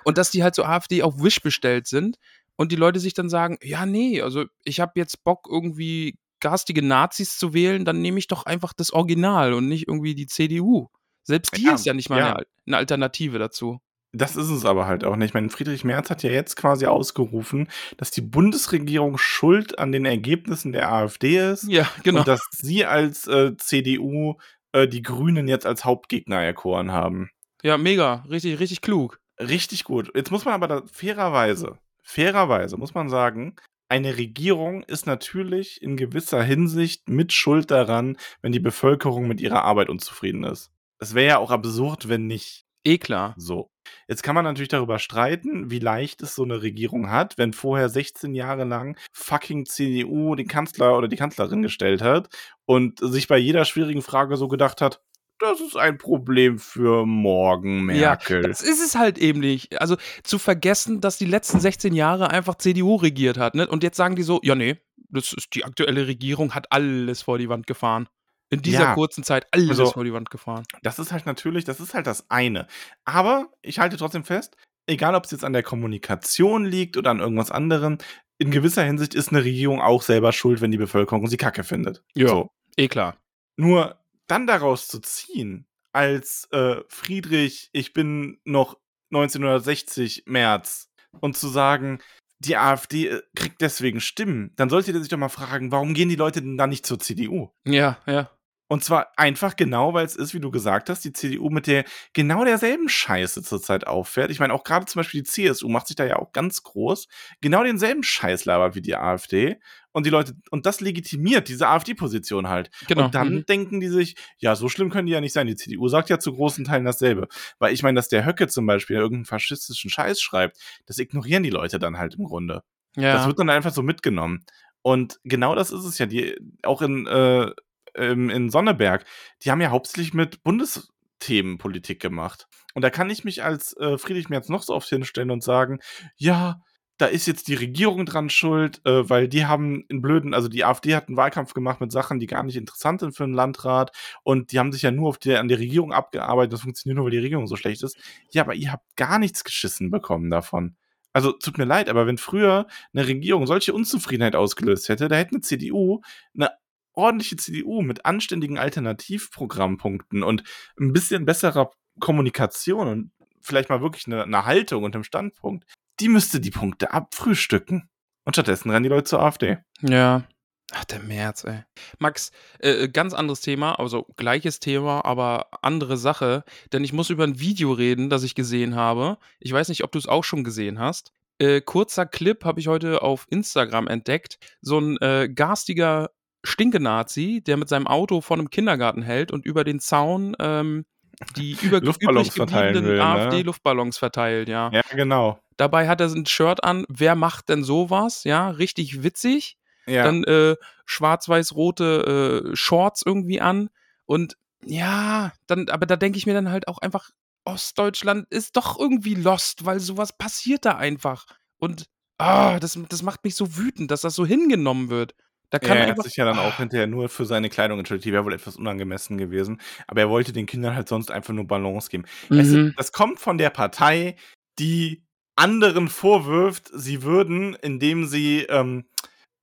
Speaker 1: Und dass die halt so AfD auf Wish bestellt sind und die Leute sich dann sagen: „Ja, ne, also ich habe jetzt Bock, irgendwie garstige Nazis zu wählen, dann nehme ich doch einfach das Original und nicht irgendwie die CDU.“ Selbst die
Speaker 2: Ja,
Speaker 1: ist ja nicht mal
Speaker 2: ja.
Speaker 1: 'ne Al 'ne Alternative dazu.
Speaker 2: Das ist es aber halt auch nicht. Ich meine, Friedrich Merz hat ja jetzt quasi ausgerufen, dass die Bundesregierung schuld an den Ergebnissen der AfD ist
Speaker 1: Ja, genau.
Speaker 2: und dass sie als, äh, CDU, äh, die Grünen jetzt als Hauptgegner erkoren haben.
Speaker 1: Ja, mega, richtig richtig klug.
Speaker 2: Richtig gut. Jetzt muss man aber da fairerweise fairerweise muss man sagen, eine Regierung ist natürlich in gewisser Hinsicht mit Schuld daran, wenn die Bevölkerung mit ihrer Arbeit unzufrieden ist. Es wäre ja auch absurd, wenn nicht.
Speaker 1: Eh klar.
Speaker 2: So. Jetzt kann man natürlich darüber streiten, wie leicht es so 'ne Regierung hat, wenn vorher 16 Jahre lang fucking CDU den Kanzler oder die Kanzlerin gestellt hat und sich bei jeder schwierigen Frage so gedacht hat: „Das ist ein Problem für morgen,
Speaker 1: Ja,
Speaker 2: Merkel.“
Speaker 1: das ist es halt eben nicht. Also, zu vergessen, dass die letzten 16 Jahre einfach CDU regiert hat, ne? Und jetzt sagen die so: „Ja, ne, das ist die aktuelle Regierung hat alles vor die Wand gefahren. In dieser
Speaker 2: Ja.
Speaker 1: kurzen Zeit alles
Speaker 2: Also
Speaker 1: vor die Wand gefahren.“
Speaker 2: Das ist halt natürlich das ist halt das eine. Aber ich halte trotzdem fest, egal ob's jetzt an der Kommunikation liegt oder an irgendwas anderem, in gewisser Hinsicht ist 'ne Regierung auch selber schuld, wenn die Bevölkerung sie Kacke findet.
Speaker 1: Ja,
Speaker 2: So.
Speaker 1: eh klar.
Speaker 2: Nur dann daraus zu ziehen, als, äh, Friedrich, ich bin noch 1960 Merz und zu sagen, die AfD, äh, kriegt deswegen Stimmen, dann sollte der sich doch mal fragen, warum gehen die Leute denn dann nicht zur CDU?
Speaker 1: Ja, ja.
Speaker 2: Und zwar einfach genau, weil's ist, wie du gesagt hast, die CDU mit der genau derselben Scheiße zurzeit auffährt. Ich meine, auch grade zum Beispiel die CSU macht sich da ja auch ganz groß, genau denselben Scheiß labert wie die AfD und die Leute und das legitimiert diese AfD-Position halt.
Speaker 1: Genau,
Speaker 2: Und dann
Speaker 1: mhm.
Speaker 2: denken die sich: „Ja, so schlimm können die ja nicht sein.“ Die CDU sagt ja zu großen Teilen dasselbe. Weil ich meine, dass der Höcke zum Beispiel irgend 'n faschistischen Scheiß schreibt, das ignorieren die Leute dann halt im Grunde. Das
Speaker 1: Ja.
Speaker 2: wird dann einfach so mitgenommen. Und genau das ist es ja. Die auch in, äh in Sonneberg, die haben ja hauptsächlich mit Bundesthemen Politik gemacht. Und da kann ich mich als, äh, Friedrich Merz noch so oft hinstellen und sagen: „Ja, da ist jetzt die Regierung dran schuld, äh, weil die haben 'n blöden also, die AfD hat 'n Wahlkampf gemacht mit Sachen, die gar nicht interessant sind für 'n Landrat und die haben sich ja nur auf der an der Regierung abgearbeitet. Das funktioniert nur, weil die Regierung so schlecht ist.“ Ja, aber ihr habt gar nichts geschissen bekommen davon. Also, tut mir leid, aber wenn früher 'ne Regierung solche Unzufriedenheit ausgelöst hätte, da hätte 'ne CDU 'ne ordentliche CDU mit anständigen Alternativprogrammpunkten und 'n bisschen besserer Kommunikation und vielleicht mal wirklich 'ne 'ne Haltung und 'nem Standpunkt, die müsste die Punkte abfrühstücken. Und stattdessen rennen die Leute zur AfD.
Speaker 1: Ja. Ach, der Merz, ey. Max, äh, äh, ganz anderes Thema, also gleiches Thema, aber andere Sache, denn ich muss über 'n Video reden, das ich gesehen habe. Ich weiß nicht, ob du's auch schon gesehen hast. Äh, kurzer Clip habe ich heute auf Instagram entdeckt. So 'n, äh, garstiger Stinke-Nazi, der mit seinem Auto vor 'nem Kindergarten hält und über den Zaun, ähm, die über
Speaker 2: Luftballons
Speaker 1: übrig gebliebenen
Speaker 2: will, ne?
Speaker 1: AfD-Luftballons verteilt, ja.
Speaker 2: Ja, genau.
Speaker 1: Dabei hat er s 'n Shirt an, wer macht denn so was, ja, richtig witzig.
Speaker 2: Ja.
Speaker 1: Dann, äh, schwarz-weiß-rote, äh, Shorts irgendwie an und ja, dann aber da denke ich mir dann halt auch einfach, Ostdeutschland ist doch irgendwie lost, weil so was passiert da einfach. Und, ah, das das macht mich so wütend, dass das so hingenommen wird. Da
Speaker 2: Ja,
Speaker 1: kann
Speaker 2: er hat sich ja dann auch
Speaker 1: ah.
Speaker 2: hinterher nur für seine Kleidung entschuldigt, die wäre wohl etwas unangemessen gewesen. Aber er wollte den Kindern halt sonst einfach nur Ballons geben. Weißt du,
Speaker 1: Mhm.
Speaker 2: das kommt von der Partei, die anderen vorwirft, sie würden, indem sie, ähm,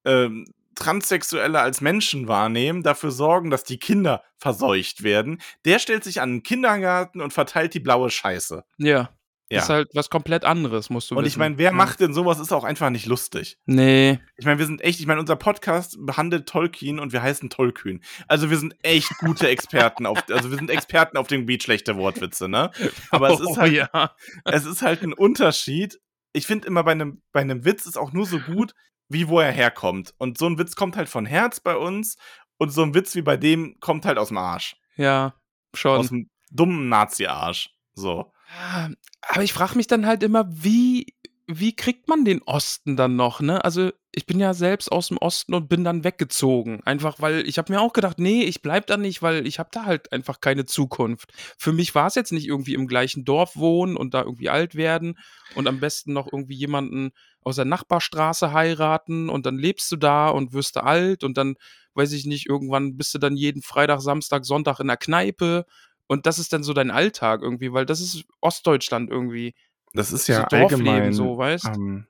Speaker 2: ähm, Transsexuelle als Menschen wahrnehmen, dafür sorgen, dass die Kinder verseucht werden. Der stellt sich an 'n Kindergarten und verteilt die blaue Scheiße.
Speaker 1: Ja.
Speaker 2: Ja.
Speaker 1: Ist halt was komplett anderes, musst du
Speaker 2: Und
Speaker 1: wissen.
Speaker 2: ich meine, wer
Speaker 1: Ja.
Speaker 2: macht denn sowas? Ist auch einfach nicht lustig.
Speaker 1: Ne.
Speaker 2: Ich meine, wir sind echt, ich meine, unser Podcast behandelt Tolkien und wir heißen Tollkühn. Also wir sind echt gute Experten auf, also wir sind Experten auf dem Gebiet schlechte Wortwitze, ne? Aber es ist
Speaker 1: Oh,
Speaker 2: halt,
Speaker 1: ja.
Speaker 2: es ist halt ein Unterschied. Ich finde immer bei einem, bei einem Witz ist auch nur so gut, wie wo er herkommt. Und so ein Witz kommt halt von Herz bei uns und so ein Witz wie bei dem kommt halt aus dem Arsch.
Speaker 1: Ja, schon.
Speaker 2: Aus dem dummen Nazi-Arsch. So.
Speaker 1: Aber ich frage mich dann halt immer, wie, wie kriegt man den Osten dann noch, ne? Also, ich bin ja selbst aus dem Osten und bin dann weggezogen. Einfach, weil ich habe mir auch gedacht, nee, ich bleib da nicht, weil ich habe da halt einfach keine Zukunft. Für mich war es jetzt nicht irgendwie im gleichen Dorf wohnen und da irgendwie alt werden und am besten noch irgendwie jemanden aus der Nachbarstraße heiraten und dann lebst du da und wirst du alt und dann, weiß ich nicht, irgendwann bist du dann jeden Freitag, Samstag, Sonntag in der Kneipe und das ist dann so dein Alltag irgendwie, weil das ist Ostdeutschland irgendwie.
Speaker 2: Das ist
Speaker 1: So
Speaker 2: ja
Speaker 1: Dorfleben
Speaker 2: allgemein.
Speaker 1: so, weißt?
Speaker 2: Ähm,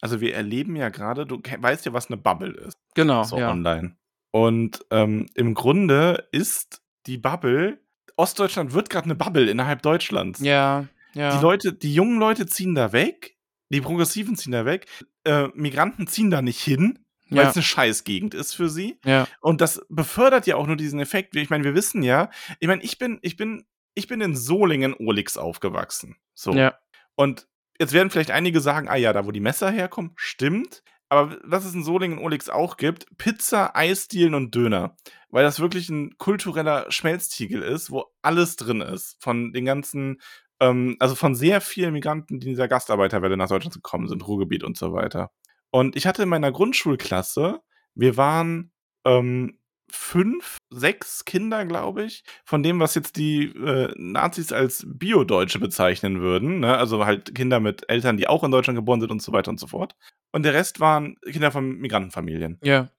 Speaker 2: also wir erleben ja gerade, du weißt ja, was eine Bubble ist.
Speaker 1: Genau,
Speaker 2: so
Speaker 1: ja.
Speaker 2: online. Und ähm, im Grunde ist die Bubble, Ostdeutschland wird gerade eine Bubble innerhalb Deutschlands.
Speaker 1: Ja, ja.
Speaker 2: Die Leute, die jungen Leute ziehen da weg, die Progressiven ziehen da weg, äh, Migranten ziehen da nicht hin, weil
Speaker 1: ja,
Speaker 2: es eine Scheißgegend ist für sie.
Speaker 1: ja,
Speaker 2: Und das befördert ja auch nur diesen Effekt. Ich meine, wir wissen ja, ich meine, ich bin, ich bin, ich bin in Solingen-Olix aufgewachsen. So.
Speaker 1: ja,
Speaker 2: Und jetzt werden vielleicht einige sagen, ah ja, da wo die Messer herkommen, stimmt. Aber was es in Solingen Olix auch gibt, Pizza, Eisdielen und Döner. Weil das wirklich ein kultureller Schmelztiegel ist, wo alles drin ist. Von den ganzen, ähm, also von sehr vielen Migranten, die in dieser Gastarbeiterwelle nach Deutschland gekommen sind, Ruhrgebiet und so weiter. Und ich hatte in meiner Grundschulklasse, wir waren ähm, fünf, sechs Kinder, glaube ich, von dem, was jetzt die äh, Nazis als Bio-Deutsche bezeichnen würden. Ne? Also halt Kinder mit Eltern, die auch in Deutschland geboren sind und so weiter und so fort. Und der Rest waren Kinder von Migrantenfamilien.
Speaker 1: ja.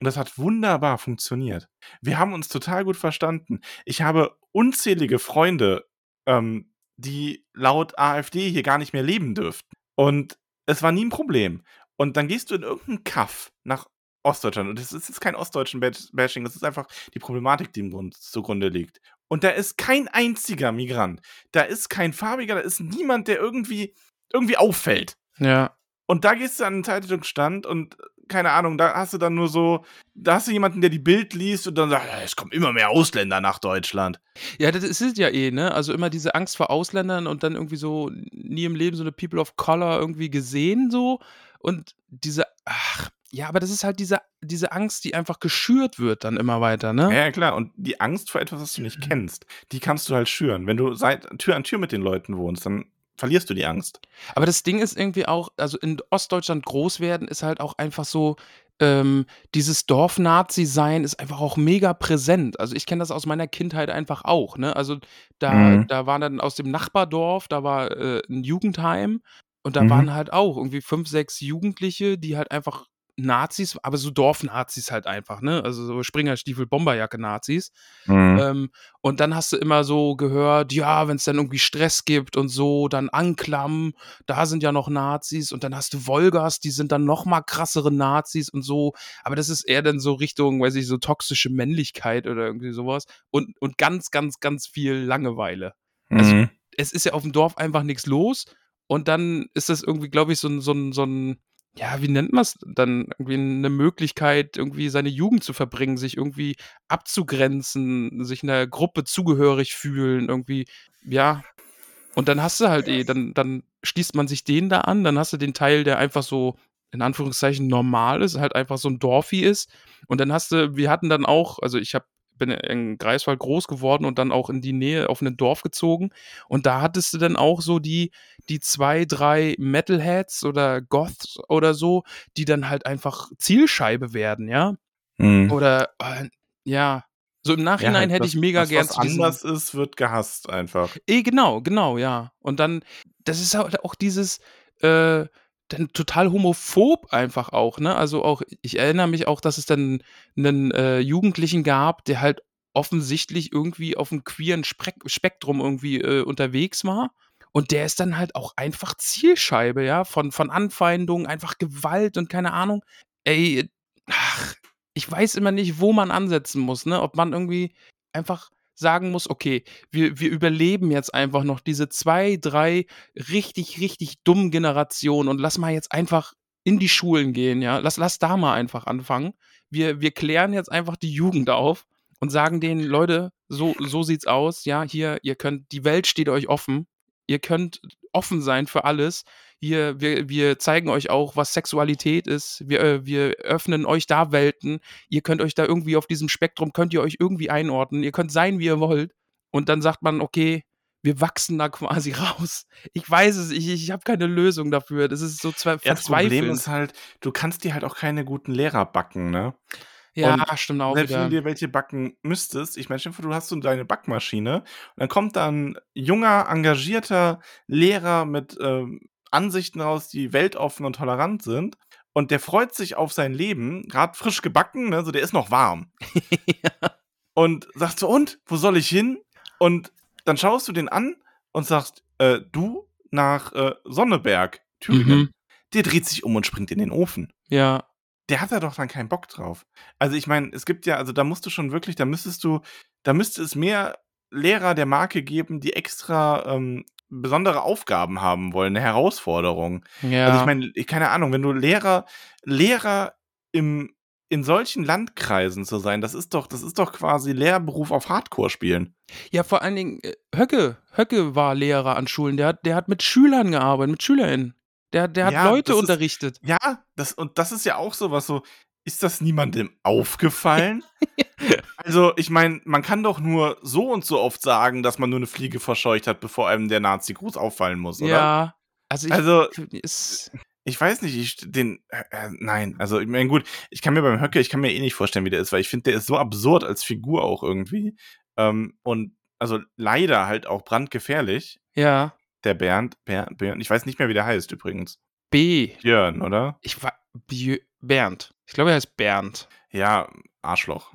Speaker 2: Und das hat wunderbar funktioniert. Wir haben uns total gut verstanden. Ich habe unzählige Freunde, ähm, die laut AfD hier gar nicht mehr leben dürften. Und es war nie ein Problem. Und dann gehst du in irgendeinen Kaff nach Ostdeutschland. Und das ist jetzt kein ostdeutschen Bash- Bashing, das ist einfach die Problematik, die im Grund zugrunde liegt. Und da ist kein einziger Migrant. Da ist kein Farbiger, da ist niemand, der irgendwie, irgendwie auffällt.
Speaker 1: Ja,
Speaker 2: Und da gehst du an einen Zeitungsstand und keine Ahnung, da hast du dann nur so, da hast du jemanden, der die Bild liest und dann sagt, "Ja, es kommen immer mehr Ausländer nach Deutschland.
Speaker 1: Ja, das ist es ja eh, ne? Also immer diese Angst vor Ausländern und dann irgendwie so nie im Leben so eine People of Color irgendwie gesehen so und diese ach, ja, aber das ist halt diese diese Angst, die einfach geschürt wird dann immer weiter, ne?
Speaker 2: Ja, klar. Und die Angst vor etwas, was du nicht kennst, die kannst du halt schüren. Wenn du seit Tür an Tür mit den Leuten wohnst, dann verlierst du die Angst.
Speaker 1: Aber das Ding ist irgendwie auch, also in Ostdeutschland groß werden ist halt auch einfach so, ähm, dieses Dorf-Nazi-Sein ist einfach auch mega präsent. Also ich kenne das aus meiner Kindheit einfach auch, ne? Also da,
Speaker 2: Mhm.
Speaker 1: da waren dann aus dem Nachbardorf, da war äh, ein Jugendheim und da
Speaker 2: Mhm.
Speaker 1: waren halt auch irgendwie fünf, sechs Jugendliche, die halt einfach Nazis, aber so Dorf-Nazis halt einfach, ne? Also so Springerstiefel, Bomberjacke-Nazis.
Speaker 2: Mhm.
Speaker 1: Ähm, und dann hast du immer so gehört, ja, wenn es dann irgendwie Stress gibt und so, dann Anklam, da sind ja noch Nazis und dann hast du Wolgas, die sind dann noch mal krassere Nazis und so. Aber das ist eher dann so Richtung, weiß ich, so toxische Männlichkeit oder irgendwie sowas und, und ganz, ganz, ganz viel Langeweile. also-
Speaker 2: Mhm.
Speaker 1: Es ist ja auf dem Dorf einfach nichts los und dann ist das irgendwie, glaube ich, so ein, so ein, so ein, ja, wie nennt man es dann? Irgendwie eine Möglichkeit, irgendwie seine Jugend zu verbringen, sich irgendwie abzugrenzen, sich einer Gruppe zugehörig fühlen, irgendwie, ja. Und dann hast du halt eh, dann, dann schließt man sich den da an, dann hast du den Teil, der einfach so, in Anführungszeichen, normal ist, halt einfach so ein Dorfi ist. Und dann hast du, wir hatten dann auch, also ich hab, bin in Greifswald groß geworden und dann auch in die Nähe auf ein Dorf gezogen. Und da hattest du dann auch so die, die zwei, drei Metalheads oder Goths oder so, die dann halt einfach Zielscheibe werden, ja.
Speaker 2: Mhm.
Speaker 1: Oder, äh, ja. So im
Speaker 2: Ja,
Speaker 1: Nachhinein
Speaker 2: halt
Speaker 1: hätte
Speaker 2: das-
Speaker 1: ich mega
Speaker 2: das,
Speaker 1: gern
Speaker 2: Was anders ist, wird gehasst einfach.
Speaker 1: Eh, genau, genau, ja. Und dann, das ist halt auch dieses, äh, dann total homophob einfach auch, ne? Also auch, ich erinnere mich auch, dass es dann einen äh, Jugendlichen gab, der halt offensichtlich irgendwie auf dem queeren Spek Spektrum irgendwie äh, unterwegs war. Und der ist dann halt auch einfach Zielscheibe, ja, von, von Anfeindungen, einfach Gewalt und keine Ahnung. Ey, ach, ich weiß immer nicht, wo man ansetzen muss, ne? Ob man irgendwie einfach sagen muss, okay, wir, wir überleben jetzt einfach noch diese zwei, drei richtig, richtig dummen Generationen und lass mal jetzt einfach in die Schulen gehen, ja. Lass, lass da mal einfach anfangen. Wir, wir klären jetzt einfach die Jugend auf und sagen denen, Leute, so, so sieht's aus, ja, hier, ihr könnt, die Welt steht euch offen. Ihr könnt offen sein für alles. Hier, wir, wir zeigen euch auch, was Sexualität ist. Wir, äh, wir öffnen euch da Welten. Ihr könnt euch da irgendwie auf diesem Spektrum, könnt ihr euch irgendwie einordnen. Ihr könnt sein, wie ihr wollt. Und dann sagt man, okay, wir wachsen da quasi raus. Ich weiß es, ich, ich habe keine Lösung dafür. Das ist so zwei
Speaker 2: Ja, das Problem ist halt, du kannst dir halt auch keine guten Lehrer backen, ne?
Speaker 1: Ja,
Speaker 2: Und
Speaker 1: stimmt auch
Speaker 2: Selbst wenn du dir welche backen müsstest, ich meine, du hast so deine Backmaschine und dann kommt dann junger, engagierter Lehrer mit ähm, Ansichten raus, die weltoffen und tolerant sind und der freut sich auf sein Leben, gerade frisch gebacken, ne, so der ist noch warm
Speaker 1: ja.
Speaker 2: und sagt so, und, wo soll ich hin? Und dann schaust du den an und sagst, äh, du nach äh, Sonneberg, Thüringen.
Speaker 1: Mhm.
Speaker 2: Der dreht sich um und springt in den Ofen
Speaker 1: Ja.
Speaker 2: der hat da doch dann keinen Bock drauf. Also ich meine, es gibt ja, also da musst du schon wirklich, da müsstest du, da müsste es mehr Lehrer der Marke geben, die extra ähm, besondere Aufgaben haben wollen, eine Herausforderung.
Speaker 1: Ja.
Speaker 2: Also ich meine, keine Ahnung, wenn du Lehrer, Lehrer im, in solchen Landkreisen zu sein, das ist doch, das ist doch quasi Lehrberuf auf Hardcore spielen.
Speaker 1: Ja, vor allen Dingen, äh, Höcke, Höcke war Lehrer an Schulen. Der hat, der hat mit Schülern gearbeitet, mit SchülerInnen. Der, der hat
Speaker 2: Ja,
Speaker 1: Leute
Speaker 2: ist-
Speaker 1: unterrichtet.
Speaker 2: Ja, das, und das ist ja auch sowas so, ist das niemandem aufgefallen? also, ich meine, man kann doch nur so und so oft sagen, dass man nur eine Fliege verscheucht hat, bevor einem der Nazi-Gruß auffallen muss, oder?
Speaker 1: Ja. Also, ich,
Speaker 2: Also, ich weiß nicht, ich den, äh, äh, nein, also, ich meine, gut, ich kann mir beim Höcke, ich kann mir eh nicht vorstellen, wie der ist, weil ich finde, der ist so absurd als Figur auch irgendwie. Ähm, und also leider halt auch brandgefährlich,
Speaker 1: ja.
Speaker 2: der Bernd, Bernd, Bernd, ich weiß nicht mehr, wie der heißt übrigens.
Speaker 1: B.
Speaker 2: Björn, oder?
Speaker 1: Ich war. Bernd. Ich glaube, er heißt Bernd.
Speaker 2: Ja, Arschloch.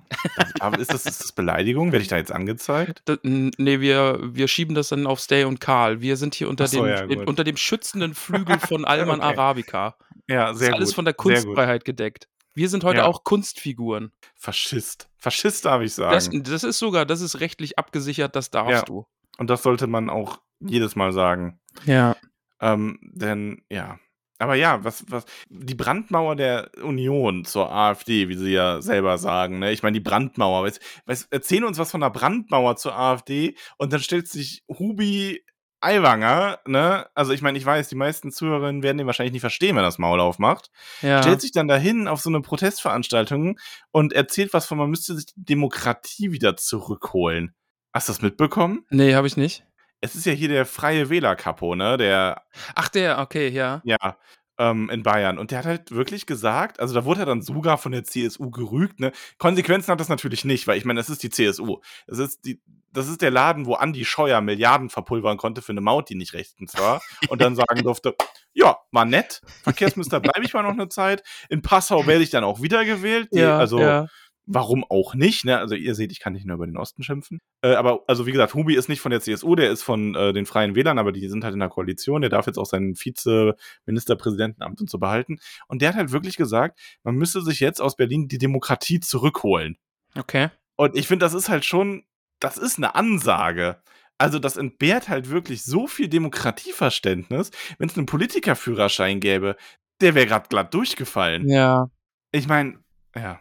Speaker 2: Ist, das, ist das Beleidigung? Werde ich da jetzt angezeigt?
Speaker 1: D n- nee, wir, wir schieben das dann auf Stay und Karl. Wir sind hier unter,
Speaker 2: so,
Speaker 1: dem,
Speaker 2: ja,
Speaker 1: dem,
Speaker 2: gut.
Speaker 1: unter dem schützenden Flügel von Alman
Speaker 2: Okay.
Speaker 1: Arabica.
Speaker 2: Ja,
Speaker 1: Das
Speaker 2: sehr
Speaker 1: ist alles
Speaker 2: gut.
Speaker 1: von der. Kunstfreiheit gedeckt. Wir sind heute
Speaker 2: Ja.
Speaker 1: auch Kunstfiguren.
Speaker 2: Faschist. Faschist darf ich sagen.
Speaker 1: Das, das ist sogar, das ist rechtlich abgesichert, das darfst
Speaker 2: Ja.
Speaker 1: du.
Speaker 2: Und das sollte man auch jedes Mal sagen.
Speaker 1: Ja.
Speaker 2: Ähm, denn, ja. Aber ja, was, was, die Brandmauer der Union zur AfD, wie sie ja selber sagen, ne? Ich meine, die Brandmauer. Weißt, weißt, erzählen uns was von der Brandmauer zur AfD und dann stellt sich Hubi Aiwanger, ne? Also ich meine, ich weiß, die meisten Zuhörerinnen werden den wahrscheinlich nicht verstehen, wenn er das Maul aufmacht.
Speaker 1: Ja.
Speaker 2: stellt sich dann dahin auf so eine Protestveranstaltung und erzählt was von, man müsste sich die Demokratie wieder zurückholen. Hast du das mitbekommen?
Speaker 1: Nee, habe ich nicht.
Speaker 2: Es ist ja hier der freie Wähler-Kapo, ne? Der,
Speaker 1: Ach, der, okay, ja.
Speaker 2: ja, ähm, in Bayern. Und der hat halt wirklich gesagt, also da wurde er dann sogar von der CSU gerügt, ne? Konsequenzen hat das natürlich nicht, weil ich meine, das ist die CSU. Das ist die, das ist der Laden, wo Andi Scheuer Milliarden verpulvern konnte für eine Maut, die nicht rechtens war. Und dann sagen durfte, ja, war nett. Verkehrsminister bleibe ich mal noch eine Zeit. In Passau werde ich dann auch wiedergewählt. Die, also,
Speaker 1: ja.
Speaker 2: Warum auch nicht, ne? Also ihr seht, ich kann nicht nur über den Osten schimpfen. Äh, aber also wie gesagt, Hubi ist nicht von der CSU, der ist von äh, den Freien Wählern, aber die sind halt in der Koalition. Der darf jetzt auch sein Vize-Ministerpräsidentenamt und so behalten. Und der hat halt wirklich gesagt, man müsste sich jetzt aus Berlin die Demokratie zurückholen.
Speaker 1: Okay.
Speaker 2: Und ich finde, das ist halt schon, das ist eine Ansage. Also das entbehrt halt wirklich so viel Demokratieverständnis, wenn es einen Politikerführerschein gäbe, der wäre gerade glatt durchgefallen.
Speaker 1: Ja.
Speaker 2: Ich meine, ja.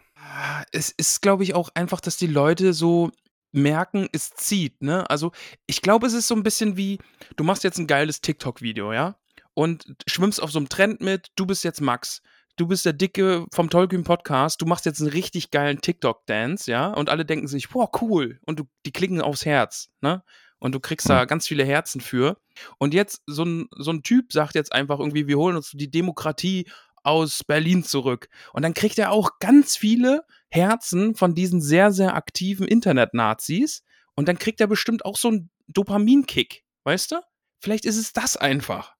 Speaker 1: Es ist, glaube ich, auch einfach, dass die Leute so merken, es zieht, ne? Also, ich glaube, es ist so ein bisschen wie, du machst jetzt ein geiles TikTok-Video, ja? Und schwimmst auf so einem Trend mit, du bist jetzt Max. Du bist der Dicke vom Tollkühn Podcast, du machst jetzt einen richtig geilen TikTok-Dance, ja? Und alle denken sich, boah, cool. Und du, die klicken aufs Herz, ne? Und du kriegst da ganz viele Herzen für. Und jetzt, so ein, so ein Typ sagt jetzt einfach irgendwie, wir holen uns die Demokratie aus Berlin zurück. Und dann kriegt er auch ganz viele Herzen von diesen sehr, sehr aktiven Internet-Nazis. Und dann kriegt er bestimmt auch so einen Dopaminkick, weißt du? Vielleicht ist es das einfach.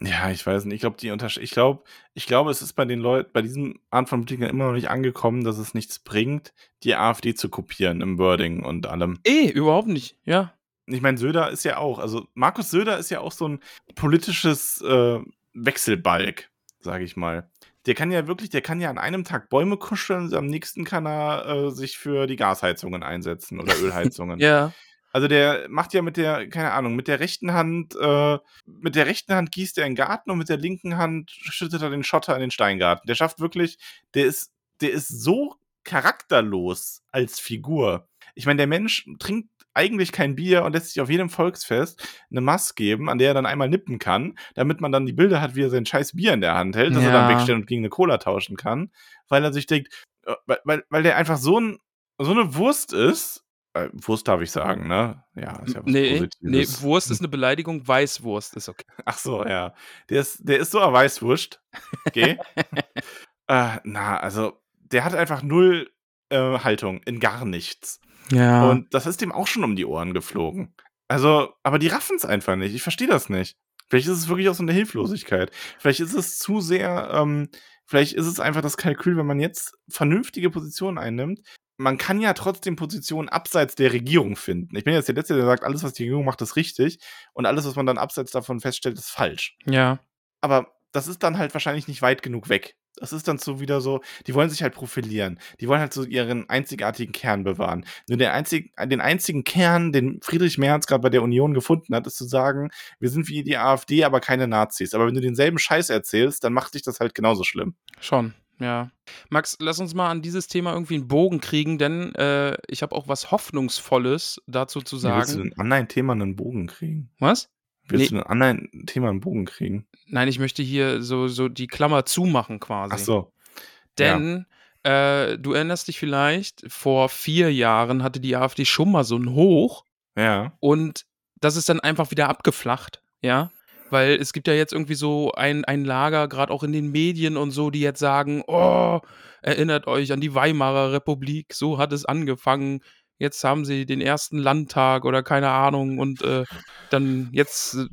Speaker 2: Ja, ich weiß nicht. Ich glaube, die Unterschied. Ich glaube, ich glaube, es ist bei den Leuten, bei diesem Art von Politikern immer noch nicht angekommen, dass es nichts bringt, die AfD zu kopieren im Wording und allem.
Speaker 1: Eh, überhaupt nicht, ja.
Speaker 2: Ich meine, Söder ist ja auch, also Markus Söder ist ja auch so ein politisches äh, Wechselbalg, sage ich mal. Der kann ja wirklich, der kann ja an einem Tag Bäume kuscheln, am nächsten kann er äh, sich für die Gasheizungen einsetzen oder Ölheizungen.
Speaker 1: Ja.
Speaker 2: Also der macht ja mit der, keine Ahnung, mit der rechten Hand, äh, mit der rechten Hand gießt er einen Garten und mit der linken Hand schüttet er den Schotter in den Steingarten. Der schafft wirklich, der ist, der ist so charakterlos als Figur. Ich meine, der Mensch trinkt eigentlich kein Bier und lässt sich auf jedem Volksfest eine Maske geben, an der er dann einmal nippen kann, damit man dann die Bilder hat, wie er sein scheiß Bier in der Hand hält, dass er dann
Speaker 1: Ja.
Speaker 2: wegstellen und gegen eine Cola tauschen kann, weil er sich denkt, äh, weil, weil, weil der einfach so, ein, so eine Wurst ist. Äh, Wurst darf ich sagen, ne? Ja, ist ja was
Speaker 1: Nee, nee,
Speaker 2: Positives.
Speaker 1: Wurst ist eine Beleidigung, Weißwurst ist okay.
Speaker 2: Ach so, ja. Der ist, der ist so ein Weißwurst. Okay. äh, na, also, der hat einfach null äh, Haltung in gar nichts.
Speaker 1: Ja.
Speaker 2: Und das ist dem auch schon um die Ohren geflogen. Also, aber die raffen es einfach nicht. Ich verstehe das nicht. Vielleicht ist es wirklich auch so eine Hilflosigkeit. Vielleicht ist es zu sehr, ähm, vielleicht ist es einfach das Kalkül, wenn man jetzt vernünftige Positionen einnimmt. Man kann ja trotzdem Positionen abseits der Regierung finden. Ich bin jetzt der Letzte, der sagt, alles, was die Regierung macht, ist richtig. Und alles, was man dann abseits davon feststellt, ist falsch.
Speaker 1: ja.
Speaker 2: Aber das ist dann halt wahrscheinlich nicht weit genug weg. Das ist dann so wieder so, die wollen sich halt profilieren. Die wollen halt so ihren einzigartigen Kern bewahren. Nur der einzig, den einzigen Kern, den Friedrich Merz gerade bei der Union gefunden hat, ist zu sagen, wir sind wie die AfD, aber keine Nazis. Aber wenn du denselben Scheiß erzählst, dann macht dich das halt genauso schlimm.
Speaker 1: Schon, ja. Max, lass uns mal an dieses Thema irgendwie einen Bogen kriegen, denn äh, ich habe auch was Hoffnungsvolles dazu zu
Speaker 2: Wie willst du
Speaker 1: sagen.
Speaker 2: denn an ein Thema einen Bogen kriegen?
Speaker 1: Was?
Speaker 2: Willst
Speaker 1: Nee.
Speaker 2: du ein Thema einen Bogen kriegen?
Speaker 1: Nein, ich möchte hier so, so die Klammer zumachen quasi.
Speaker 2: Ach so.
Speaker 1: Denn äh, du erinnerst dich vielleicht, vor vier Jahren hatte die AfD schon mal so ein Hoch
Speaker 2: Ja.
Speaker 1: und das ist dann einfach wieder abgeflacht, ja. Weil es gibt ja jetzt irgendwie so ein, ein Lager, gerade auch in den Medien und so, die jetzt sagen, oh, erinnert euch an die Weimarer Republik, so hat es angefangen. Jetzt haben sie den ersten Landtag oder keine Ahnung und äh, dann jetzt äh,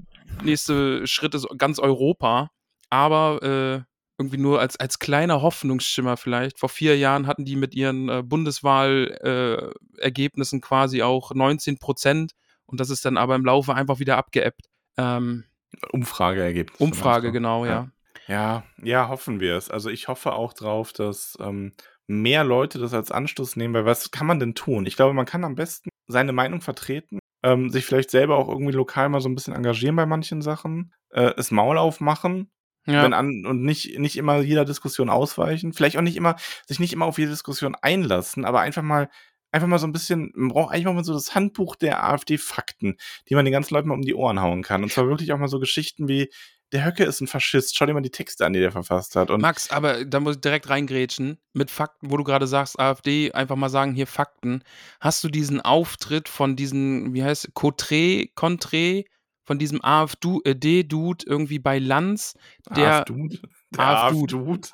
Speaker 1: nächste Schritt ist ganz Europa. Aber äh, irgendwie nur als, als kleiner Hoffnungsschimmer vielleicht. Vor vier Jahren hatten die mit ihren äh, Bundeswahlergebnissen äh, quasi auch 19 Prozent und das ist dann aber im Laufe einfach wieder abgeebbt. Ähm,
Speaker 2: Umfrageergebnis.
Speaker 1: Umfrage, genau, ja.
Speaker 2: Ja, ja, hoffen wir es. Also ich hoffe auch drauf, dass ähm, mehr Leute das als Anstoß nehmen, weil was kann man denn tun? Ich glaube, man kann am besten seine Meinung vertreten, ähm, sich vielleicht selber auch irgendwie lokal mal so ein bisschen engagieren bei manchen Sachen, äh, das Maul aufmachen
Speaker 1: Ja,
Speaker 2: wenn an, und nicht, nicht immer jeder Diskussion ausweichen, vielleicht auch nicht immer, sich nicht immer auf jede Diskussion einlassen, aber einfach mal, einfach mal so ein bisschen, man braucht eigentlich mal so das Handbuch der AfD-Fakten, die man den ganzen Leuten mal um die Ohren hauen kann. Und zwar wirklich auch mal so Geschichten wie, der Höcke ist ein Faschist, schau dir mal die Texte an, die der verfasst hat. Und
Speaker 1: Max, aber da muss ich direkt reingrätschen. Mit Fakten, wo du gerade sagst, AfD, einfach mal sagen, hier Fakten. Hast du diesen Auftritt von diesen, wie heißt Cotré, Contré, von diesem AfD-Dude irgendwie bei Lanz, der,
Speaker 2: AfDude,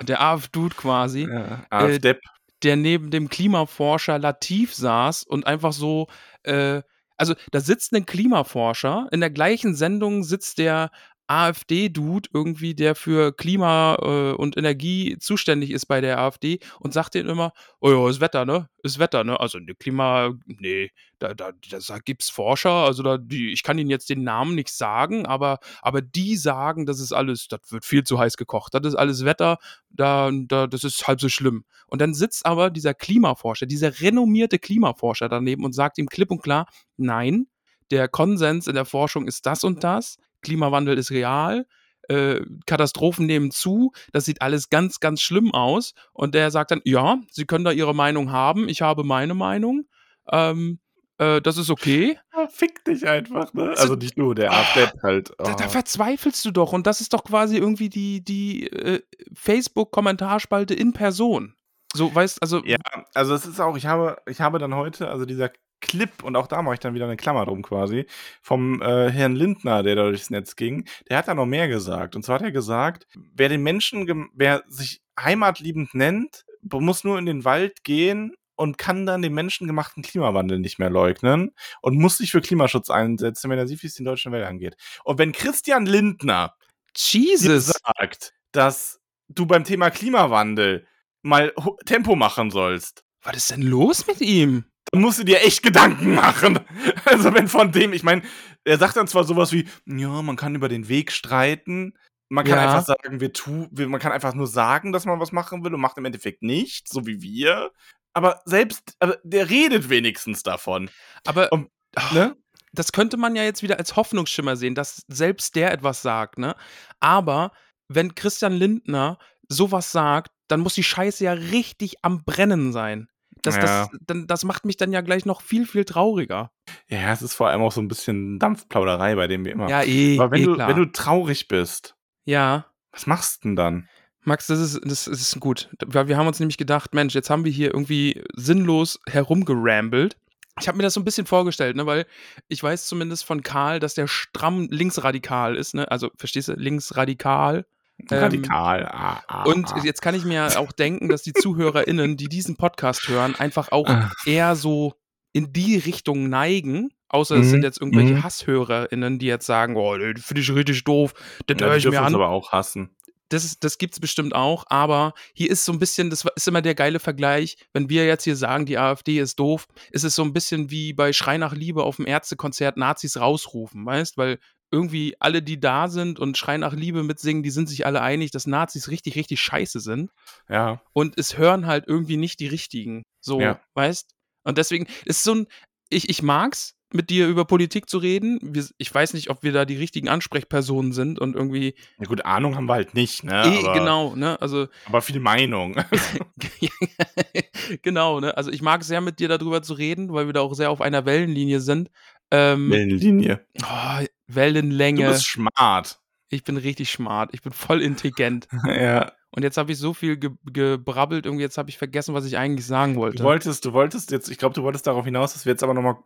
Speaker 2: der
Speaker 1: AfD-Dude quasi,
Speaker 2: ja, AfDepp.
Speaker 1: der neben dem Klimaforscher Latif saß und einfach so, äh, also da sitzt ein Klimaforscher, in der gleichen Sendung sitzt der AfD-Dude irgendwie, der für Klima äh, und Energie zuständig ist bei der AfD und sagt denen immer, oh ja, ist Wetter, ne? Ist Wetter, ne? Also ne, Klima, nee, da, da, da gibt's Forscher, also da, die, ich kann ihnen jetzt den Namen nicht sagen, aber, aber die sagen, das ist alles, das wird viel zu heiß gekocht, das ist alles Wetter, da, da, das ist halb so schlimm. Und dann sitzt aber dieser Klimaforscher, dieser renommierte Klimaforscher daneben und sagt ihm klipp und klar, nein, der Konsens in der Forschung ist das und das, Klimawandel ist real, äh, Katastrophen nehmen zu, das sieht alles ganz, ganz schlimm aus. Und der sagt dann, ja, Sie können da Ihre Meinung haben, ich habe meine Meinung, ähm, äh, das ist okay.
Speaker 2: Ja, fick dich einfach, ne? Also nicht nur, der
Speaker 1: Ah,
Speaker 2: AfDepp halt.
Speaker 1: Da, da
Speaker 2: oh.
Speaker 1: verzweifelst du doch. Und das ist doch quasi irgendwie die, die äh, Facebook-Kommentarspalte in Person. So, weißt also,
Speaker 2: Ja, also es ist auch, ich habe, ich habe dann heute, also dieser Clip, und auch da mache ich dann wieder eine Klammer drum quasi, vom äh, Herrn Lindner, der da durchs Netz ging, der hat da noch mehr gesagt. Und zwar hat er gesagt, wer den Menschen, wer sich heimatliebend nennt, muss nur in den Wald gehen und kann dann den menschengemachten Klimawandel nicht mehr leugnen und muss sich für Klimaschutz einsetzen, wenn er sieht, wie es den deutschen Wäldern geht. Und wenn Christian Lindner
Speaker 1: Jesus.
Speaker 2: sagt, dass du beim Thema Klimawandel mal Tempo machen sollst,
Speaker 1: Was ist denn los mit ihm?
Speaker 2: Dann musst du dir echt Gedanken machen. Also wenn von dem, ich meine, er sagt dann zwar sowas wie, ja, man kann über den Weg streiten, Man kann
Speaker 1: Ja.
Speaker 2: einfach sagen, wir tu wir man kann einfach nur sagen, dass man was machen will und macht im Endeffekt nichts, so wie wir. Aber selbst aber der redet wenigstens davon.
Speaker 1: Aber
Speaker 2: Und,
Speaker 1: ach,
Speaker 2: Ne?
Speaker 1: das könnte man ja jetzt wieder als Hoffnungsschimmer sehen, dass selbst der etwas sagt, ne? Aber wenn Christian Lindner sowas sagt, dann muss die Scheiße ja richtig am Brennen sein. Das,
Speaker 2: Ja.
Speaker 1: das, das macht mich dann ja gleich noch viel, viel trauriger.
Speaker 2: Ja, es ist vor allem auch so ein bisschen Dampfplauderei, bei dem wir immer
Speaker 1: Ja, eh,
Speaker 2: Aber wenn
Speaker 1: eh
Speaker 2: du
Speaker 1: klar.
Speaker 2: wenn du traurig bist,
Speaker 1: ja,
Speaker 2: was machst denn dann?
Speaker 1: Max, das ist, das ist gut. Weil wir haben uns nämlich gedacht, Mensch, jetzt haben wir hier irgendwie sinnlos herumgerambelt. Ich habe mir das so ein bisschen vorgestellt, ne, weil ich weiß zumindest von Karl, dass der stramm linksradikal ist, ne? Also, verstehst du, linksradikal. Ähm,
Speaker 2: Radikal. Ah, ah,
Speaker 1: Und
Speaker 2: ah.
Speaker 1: jetzt kann ich mir auch denken, dass die ZuhörerInnen, die diesen Podcast hören, einfach auch
Speaker 2: Ah.
Speaker 1: eher so in die Richtung neigen. Außer es sind
Speaker 2: Mhm,
Speaker 1: jetzt irgendwelche
Speaker 2: mhm.
Speaker 1: HasshörerInnen, die jetzt sagen, oh, das finde ich richtig doof, das
Speaker 2: Ja,
Speaker 1: höre ich mir an.
Speaker 2: aber auch hassen.
Speaker 1: Das, ist, das gibt's bestimmt auch, aber hier ist so ein bisschen, das ist immer der geile Vergleich, wenn wir jetzt hier sagen, die AfD ist doof, ist es so ein bisschen wie bei Schrei nach Liebe auf dem Ärztekonzert Nazis rausrufen, weißt? Weil irgendwie alle, die da sind und Schrei nach Liebe mitsingen, die sind sich alle einig, dass Nazis richtig, richtig scheiße sind
Speaker 2: Ja.
Speaker 1: und es hören halt irgendwie nicht die richtigen. So,
Speaker 2: Ja.
Speaker 1: weißt? Und deswegen ist so ein, ich, ich mag's, mit dir über Politik zu reden. Wir, ich weiß nicht, ob wir da die richtigen Ansprechpersonen sind und irgendwie.
Speaker 2: Ja gut, Ahnung haben wir halt nicht, ne?
Speaker 1: eh,
Speaker 2: aber,
Speaker 1: genau, ne? Also,
Speaker 2: aber viel Meinung.
Speaker 1: genau, ne? Also ich mag es sehr, mit dir darüber zu reden, weil wir da auch sehr auf einer Wellenlinie sind. Ähm,
Speaker 2: Wellenlinie.
Speaker 1: oh,
Speaker 2: Du
Speaker 1: Wellenlänge.
Speaker 2: bist smart.
Speaker 1: Ich bin richtig smart. Ich bin voll intelligent.
Speaker 2: ja.
Speaker 1: Und jetzt habe ich so viel ge gebrabbelt, irgendwie jetzt habe ich vergessen, was ich eigentlich sagen
Speaker 2: Du
Speaker 1: wollte.
Speaker 2: wolltest, du wolltest jetzt, ich glaube, du wolltest darauf hinaus, dass wir jetzt aber noch mal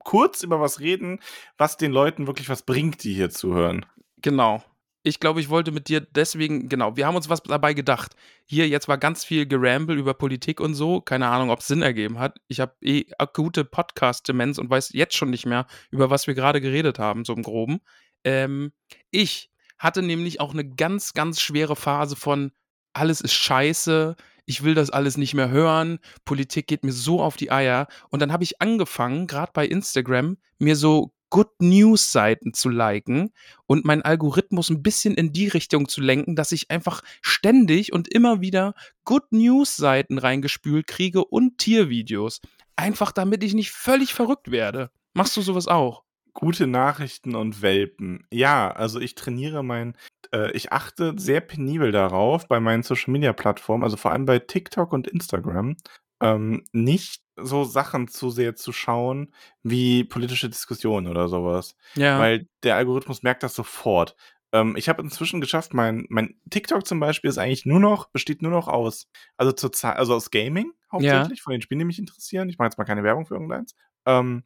Speaker 2: kurz über was reden, was den Leuten wirklich was bringt, die hier zuhören.
Speaker 1: Genau. Ich glaube, ich wollte mit dir deswegen, genau, wir haben uns was dabei gedacht. Hier, jetzt war ganz viel Geramble über Politik und so. Keine Ahnung, ob es Sinn ergeben hat. Ich habe eh akute Podcast-Demenz und weiß jetzt schon nicht mehr, über was wir gerade geredet haben, so im Groben. Ähm, ich hatte nämlich auch eine ganz, ganz schwere Phase von alles ist scheiße, ich will das alles nicht mehr hören, Politik geht mir so auf die Eier. Und dann habe ich angefangen, gerade bei Instagram, mir so Good News Seiten zu liken und meinen Algorithmus ein bisschen in die Richtung zu lenken, dass ich einfach ständig und immer wieder Good News Seiten reingespült kriege und Tiervideos. Einfach damit ich nicht völlig verrückt werde. Machst du sowas auch?
Speaker 2: Gute Nachrichten und Welpen. Ja, also ich trainiere mein, äh, ich achte sehr penibel darauf bei meinen Social Media Plattformen, also vor allem bei TikTok und Instagram, ähm, nicht so Sachen zu sehr zu schauen wie politische Diskussionen oder sowas.
Speaker 1: Ja.
Speaker 2: Weil der Algorithmus merkt das sofort. Ähm, ich habe inzwischen geschafft, mein, mein TikTok zum Beispiel ist eigentlich nur noch, besteht nur noch aus, also zur Zeit, also aus Gaming hauptsächlich, von den Spielen, die mich interessieren. Ich mache jetzt mal keine Werbung für irgendeins. Ähm,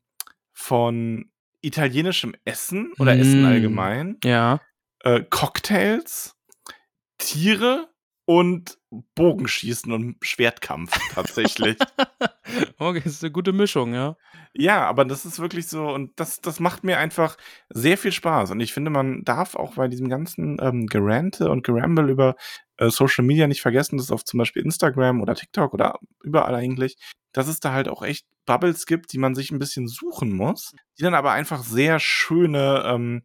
Speaker 2: von italienischem Essen oder Essen
Speaker 1: Mm.
Speaker 2: allgemein,
Speaker 1: ja.
Speaker 2: äh, Cocktails, Tiere und Bogenschießen und Schwertkampf tatsächlich.
Speaker 1: okay, das ist eine gute Mischung, ja.
Speaker 2: Ja, aber das ist wirklich so und das das macht mir einfach sehr viel Spaß und ich finde, man darf auch bei diesem ganzen, ähm, Gerante und Geramble über, äh, Social Media nicht vergessen, dass auf zum Beispiel Instagram oder TikTok oder überall eigentlich, dass es da halt auch echt Bubbles gibt, die man sich ein bisschen suchen muss, die dann aber einfach sehr schöne, ähm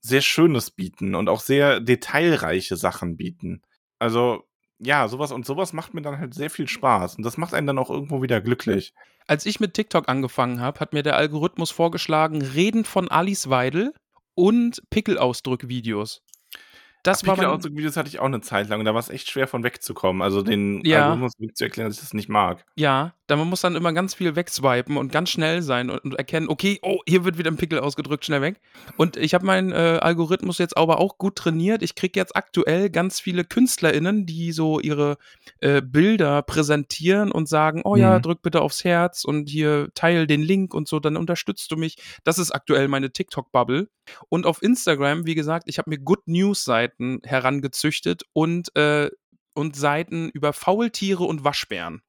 Speaker 2: sehr Schönes bieten und auch sehr detailreiche Sachen bieten. Also, ja, sowas und sowas macht mir dann halt sehr viel Spaß und das macht einen dann auch irgendwo wieder glücklich.
Speaker 1: Als ich mit TikTok angefangen habe, hat mir der Algorithmus vorgeschlagen, Reden von Alice Weidel und Pickelausdrück-Videos. Das war mein,
Speaker 2: Videos hatte ich auch eine Zeit lang und da war es echt schwer von wegzukommen. Also den
Speaker 1: Ja.
Speaker 2: Algorithmus zu erklären, dass ich das nicht mag.
Speaker 1: ja, da man muss dann immer ganz viel wegswipen und ganz schnell sein und, und erkennen, okay, oh, hier wird wieder ein Pickel ausgedrückt, schnell weg. Und ich habe meinen äh, Algorithmus jetzt aber auch gut trainiert. Ich kriege jetzt aktuell ganz viele KünstlerInnen, die so ihre äh, Bilder präsentieren und sagen, oh ja,
Speaker 2: Mhm.
Speaker 1: drück bitte aufs Herz und hier teil den Link und so, dann unterstützt du mich. Das ist aktuell meine TikTok-Bubble. Und auf Instagram, wie gesagt, ich habe mir Good News-Seiten herangezüchtet und, äh, und Seiten über Faultiere und Waschbären.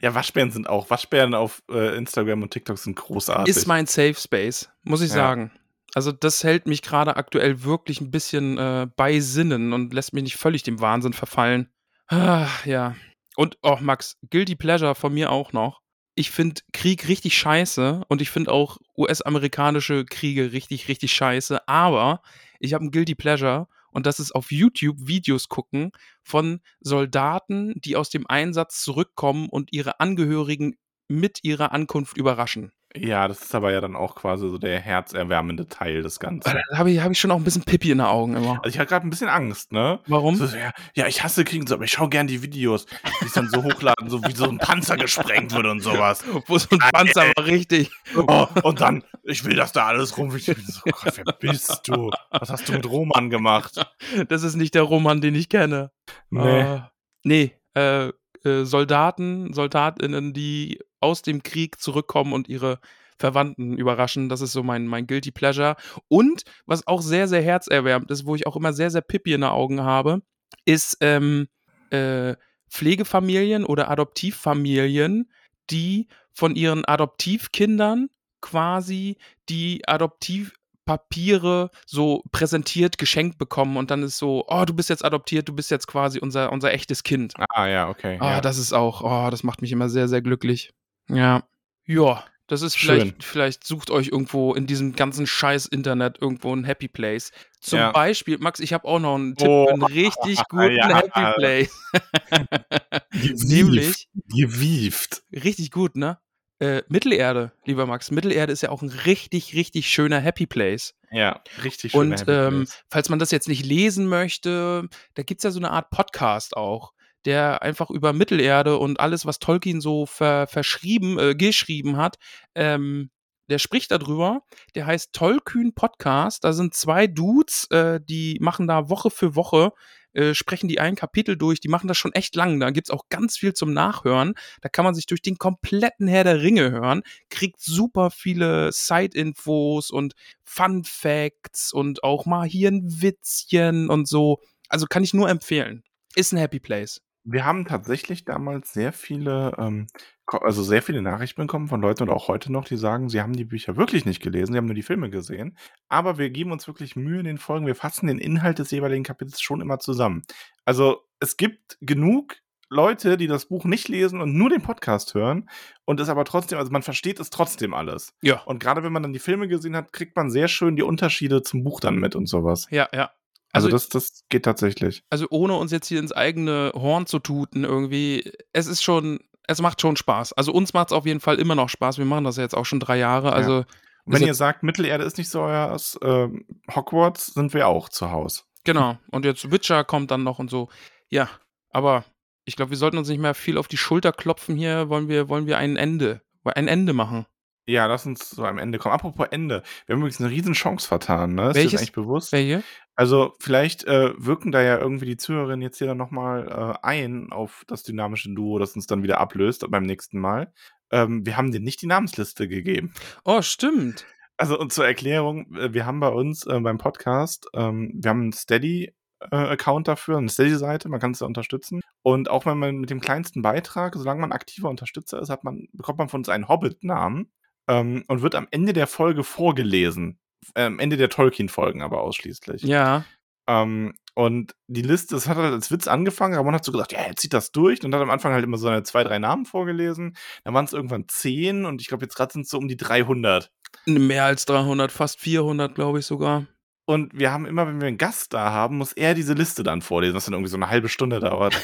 Speaker 2: Ja, Waschbären sind auch. Waschbären auf äh, Instagram und TikTok sind großartig.
Speaker 1: Ist mein Safe Space, muss ich
Speaker 2: Ja.
Speaker 1: sagen. Also das hält mich gerade aktuell wirklich ein bisschen äh, bei Sinnen und lässt mich nicht völlig dem Wahnsinn verfallen. Ah, ja. Und, oh Max, Guilty Pleasure von mir auch noch. Ich finde Krieg richtig scheiße und ich finde auch US-amerikanische Kriege richtig, richtig scheiße. Aber ich habe ein Guilty Pleasure Und das ist auf YouTube Videos gucken von Soldaten, die aus dem Einsatz zurückkommen und ihre Angehörigen mit ihrer Ankunft überraschen.
Speaker 2: Ja, das ist aber ja dann auch quasi so der herzerwärmende Teil des Ganzen.
Speaker 1: Da habe ich, hab ich schon auch ein bisschen Pipi in den Augen immer.
Speaker 2: Also ich hatte gerade ein bisschen Angst, ne?
Speaker 1: Warum?
Speaker 2: So, ja, ja, ich hasse Kriegen, so, aber ich schaue gern die Videos, die es dann so hochladen, so wie so ein Panzer gesprengt wird und sowas.
Speaker 1: Wo so ein Panzer war richtig.
Speaker 2: Oh, und dann, ich will, dass da alles rumfliegt. Ich bin so, Gott, wer bist du? Was hast du mit Roman gemacht?
Speaker 1: Das ist nicht der Roman, den ich kenne.
Speaker 2: Nee.
Speaker 1: Äh, nee, äh, äh, Soldaten, Soldatinnen, die aus dem Krieg zurückkommen und ihre Verwandten überraschen. Das ist so mein, mein Guilty Pleasure. Und was auch sehr, sehr herzerwärmend ist, wo ich auch immer sehr, sehr Pippi in den Augen habe, ist ähm, äh, Pflegefamilien oder Adoptivfamilien, die von ihren Adoptivkindern quasi die Adoptivpapiere so präsentiert, geschenkt bekommen und dann ist so, oh, du bist jetzt adoptiert, du bist jetzt quasi unser, unser echtes Kind.
Speaker 2: Ah, ja, okay.
Speaker 1: Ah,
Speaker 2: ja.
Speaker 1: das ist auch, oh, das macht mich immer sehr, sehr glücklich. Ja. Ja, das ist
Speaker 2: Schön.
Speaker 1: vielleicht, vielleicht sucht euch irgendwo in diesem ganzen scheiß Internet irgendwo ein Happy Place. Zum
Speaker 2: Ja.
Speaker 1: Beispiel, Max, ich habe auch noch einen Tipp
Speaker 2: Oh,
Speaker 1: für einen richtig guten
Speaker 2: ja.
Speaker 1: Happy Place.
Speaker 2: Gewieft.
Speaker 1: Nämlich,
Speaker 2: Gewieft.
Speaker 1: richtig gut, ne? Äh, Mittelerde, lieber Max. Mittelerde ist ja auch ein richtig, richtig schöner Happy Place.
Speaker 2: Ja, richtig schön.
Speaker 1: Und ähm, falls man das jetzt nicht lesen möchte, da gibt es ja so eine Art Podcast auch, der einfach über Mittelerde und alles, was Tolkien so ver verschrieben, äh, geschrieben hat, ähm, der spricht darüber. Der heißt Tollkühn Podcast. Da sind zwei Dudes, äh, die machen da Woche für Woche, äh, sprechen die ein Kapitel durch. Die machen das schon echt lang. Da gibt's auch ganz viel zum Nachhören. Da kann man sich durch den kompletten Herr der Ringe hören, kriegt super viele Side-Infos und Fun Facts und auch mal hier ein Witzchen und so. Also kann ich nur empfehlen. Ist ein Happy Place.
Speaker 2: Wir haben tatsächlich damals sehr viele, ähm, ko- also sehr viele Nachrichten bekommen von Leuten und auch heute noch, die sagen, sie haben die Bücher wirklich nicht gelesen, sie haben nur die Filme gesehen. Aber wir geben uns wirklich Mühe in den Folgen, wir fassen den Inhalt des jeweiligen Kapitels schon immer zusammen. Also es gibt genug Leute, die das Buch nicht lesen und nur den Podcast hören und es aber trotzdem, also man versteht es trotzdem alles.
Speaker 1: Ja.
Speaker 2: Und gerade wenn man dann die Filme gesehen hat, kriegt man sehr schön die Unterschiede zum Buch dann mit und sowas.
Speaker 1: Ja, ja.
Speaker 2: Also,
Speaker 1: Also,
Speaker 2: das, das geht tatsächlich.
Speaker 1: also ohne uns jetzt hier ins eigene Horn zu tuten, irgendwie, es ist schon, es macht schon Spaß. Also uns macht es auf jeden Fall immer noch Spaß. Wir machen das ja jetzt auch schon drei Jahre. Also
Speaker 2: Und wenn ihr sagt, Mittelerde ist nicht so euer ähm, Hogwarts, sind wir auch zu Hause.
Speaker 1: Genau. Und jetzt Witcher kommt dann noch und so. Ja, aber ich glaube, wir sollten uns nicht mehr viel auf die Schulter klopfen hier. Wollen wir, wollen wir ein Ende, ein Ende machen?
Speaker 2: Ja, lass uns so am Ende kommen. Apropos Ende. Wir haben übrigens eine riesen Chance vertan, ne? Ist dir
Speaker 1: Welches?
Speaker 2: das eigentlich bewusst?
Speaker 1: Welche?
Speaker 2: Also, vielleicht äh, wirken da ja irgendwie die Zuhörerinnen jetzt hier dann nochmal äh, ein auf das dynamische Duo, das uns dann wieder ablöst beim nächsten Mal. Ähm, wir haben denen nicht die Namensliste gegeben.
Speaker 1: Oh, stimmt.
Speaker 2: Also, und zur Erklärung, äh, wir haben bei uns äh, beim Podcast, ähm, wir haben einen Steady-Account dafür, eine Steady-Seite, man kann es da unterstützen. Und auch wenn man mit dem kleinsten Beitrag, solange man aktiver Unterstützer ist, hat man, bekommt man von uns einen Hobbit-Namen ähm, und wird am Ende der Folge vorgelesen. Äh, am Ende der Tolkien-Folgen aber ausschließlich.
Speaker 1: Ja.
Speaker 2: Ähm, und die Liste, das hat halt als Witz angefangen, Ramon hat so gesagt, ja, er zieht das durch und hat am Anfang halt immer so seine zwei, drei Namen vorgelesen. Dann waren es irgendwann zehn und ich glaube, jetzt gerade sind es so um die 300.
Speaker 1: Mehr als 300, fast 400, glaube ich sogar.
Speaker 2: Und wir haben immer, wenn wir einen Gast da haben, muss er diese Liste dann vorlesen, was dann irgendwie so eine halbe Stunde dauert.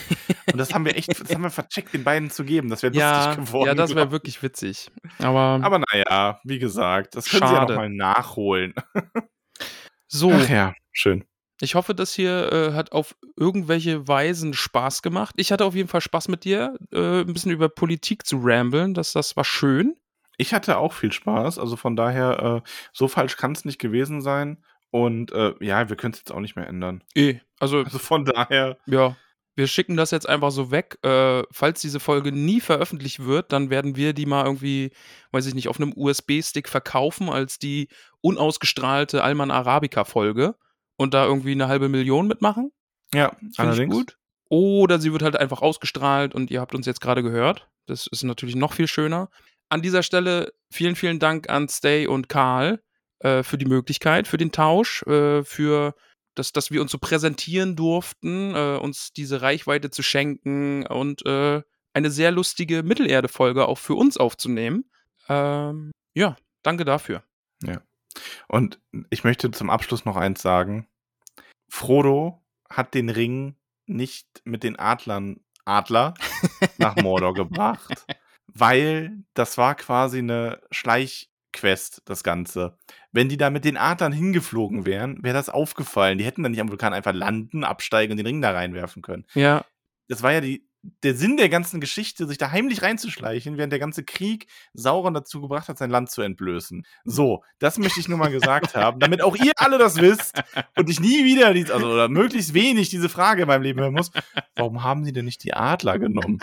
Speaker 2: Und das haben wir echt, das haben wir vercheckt, den beiden zu geben. Das wäre
Speaker 1: Ja,
Speaker 2: lustig geworden.
Speaker 1: ja, das wäre wirklich witzig. Aber.
Speaker 2: Aber naja, wie gesagt, das können sie ja
Speaker 1: Schade.
Speaker 2: nochmal nachholen.
Speaker 1: so,
Speaker 2: Ach ja, schön.
Speaker 1: ich hoffe, das hier äh, hat auf irgendwelche Weisen Spaß gemacht. Ich hatte auf jeden Fall Spaß mit dir, äh, ein bisschen über Politik zu ramblen. Das, das war schön.
Speaker 2: Ich hatte auch viel Spaß, also von daher, äh, so falsch kann es nicht gewesen sein. Und äh, ja, wir können es jetzt auch nicht mehr ändern.
Speaker 1: Eh, also
Speaker 2: Also von daher,
Speaker 1: Ja, wir schicken das jetzt einfach so weg. Äh, falls diese Folge nie veröffentlicht wird, dann werden wir die mal irgendwie, weiß ich nicht, auf einem USB-Stick verkaufen als die unausgestrahlte Alman Arabica-Folge und da irgendwie eine halbe Million mitmachen.
Speaker 2: ja, allerdings.
Speaker 1: gut. Oder sie wird halt einfach ausgestrahlt und ihr habt uns jetzt gerade gehört. Das ist natürlich noch viel schöner. An dieser Stelle vielen, vielen Dank an Stay und Karl äh, für die Möglichkeit, für den Tausch, äh, für das, dass wir uns so präsentieren durften, äh, uns diese Reichweite zu schenken und äh, eine sehr lustige Mittelerde-Folge auch für uns aufzunehmen. Ähm, ja, danke dafür.
Speaker 2: Und ich möchte zum Abschluss noch eins sagen. Frodo hat den Ring nicht mit den Adlern Adler nach Mordor gebracht, weil das war quasi eine Schleichquest, das Ganze. Wenn die da mit den Adlern hingeflogen wären, wäre das aufgefallen. Die hätten dann nicht am Vulkan einfach landen, absteigen und den Ring da reinwerfen können.
Speaker 1: Ja.
Speaker 2: Das war ja die, der Sinn der ganzen Geschichte, sich da heimlich reinzuschleichen, während der ganze Krieg Sauron dazu gebracht hat, sein Land zu entblößen. So, das möchte ich nur mal gesagt haben, damit auch ihr alle das wisst und ich nie wieder, dies, also oder möglichst wenig diese Frage in meinem Leben hören muss. Warum haben sie denn nicht die Adler genommen?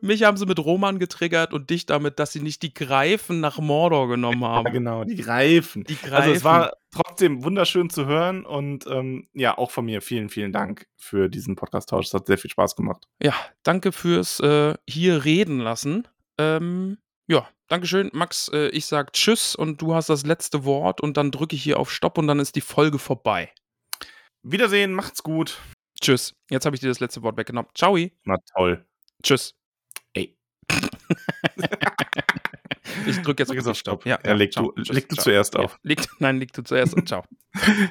Speaker 1: Mich haben sie mit Roman getriggert und dich damit, dass sie nicht die Greifen nach Mordor genommen haben.
Speaker 2: Ja, genau, die Greifen.
Speaker 1: Die Greifen.
Speaker 2: Also es war trotzdem wunderschön zu hören und ähm, ja, auch von mir vielen, vielen Dank für diesen Podcast-Tausch. Es hat sehr viel Spaß gemacht.
Speaker 1: Ja, danke fürs äh, hier reden lassen. Ähm, ja, Dankeschön, Max. Äh, ich sag Tschüss und du hast das letzte Wort und dann drücke ich hier auf Stopp und dann ist die Folge vorbei.
Speaker 2: Wiedersehen, macht's gut.
Speaker 1: Tschüss. Jetzt habe ich dir das letzte Wort weggenommen. Ciao.
Speaker 2: Na toll.
Speaker 1: Tschüss.
Speaker 2: Ey.
Speaker 1: Ich drücke jetzt
Speaker 2: Drück jetzt auf Stopp.
Speaker 1: Ja,
Speaker 2: Ja, leg
Speaker 1: ciao.
Speaker 2: du-
Speaker 1: Tschüss.
Speaker 2: leg du zuerst
Speaker 1: Ja,
Speaker 2: auf.
Speaker 1: leg, nein, leg du zuerst und ciao.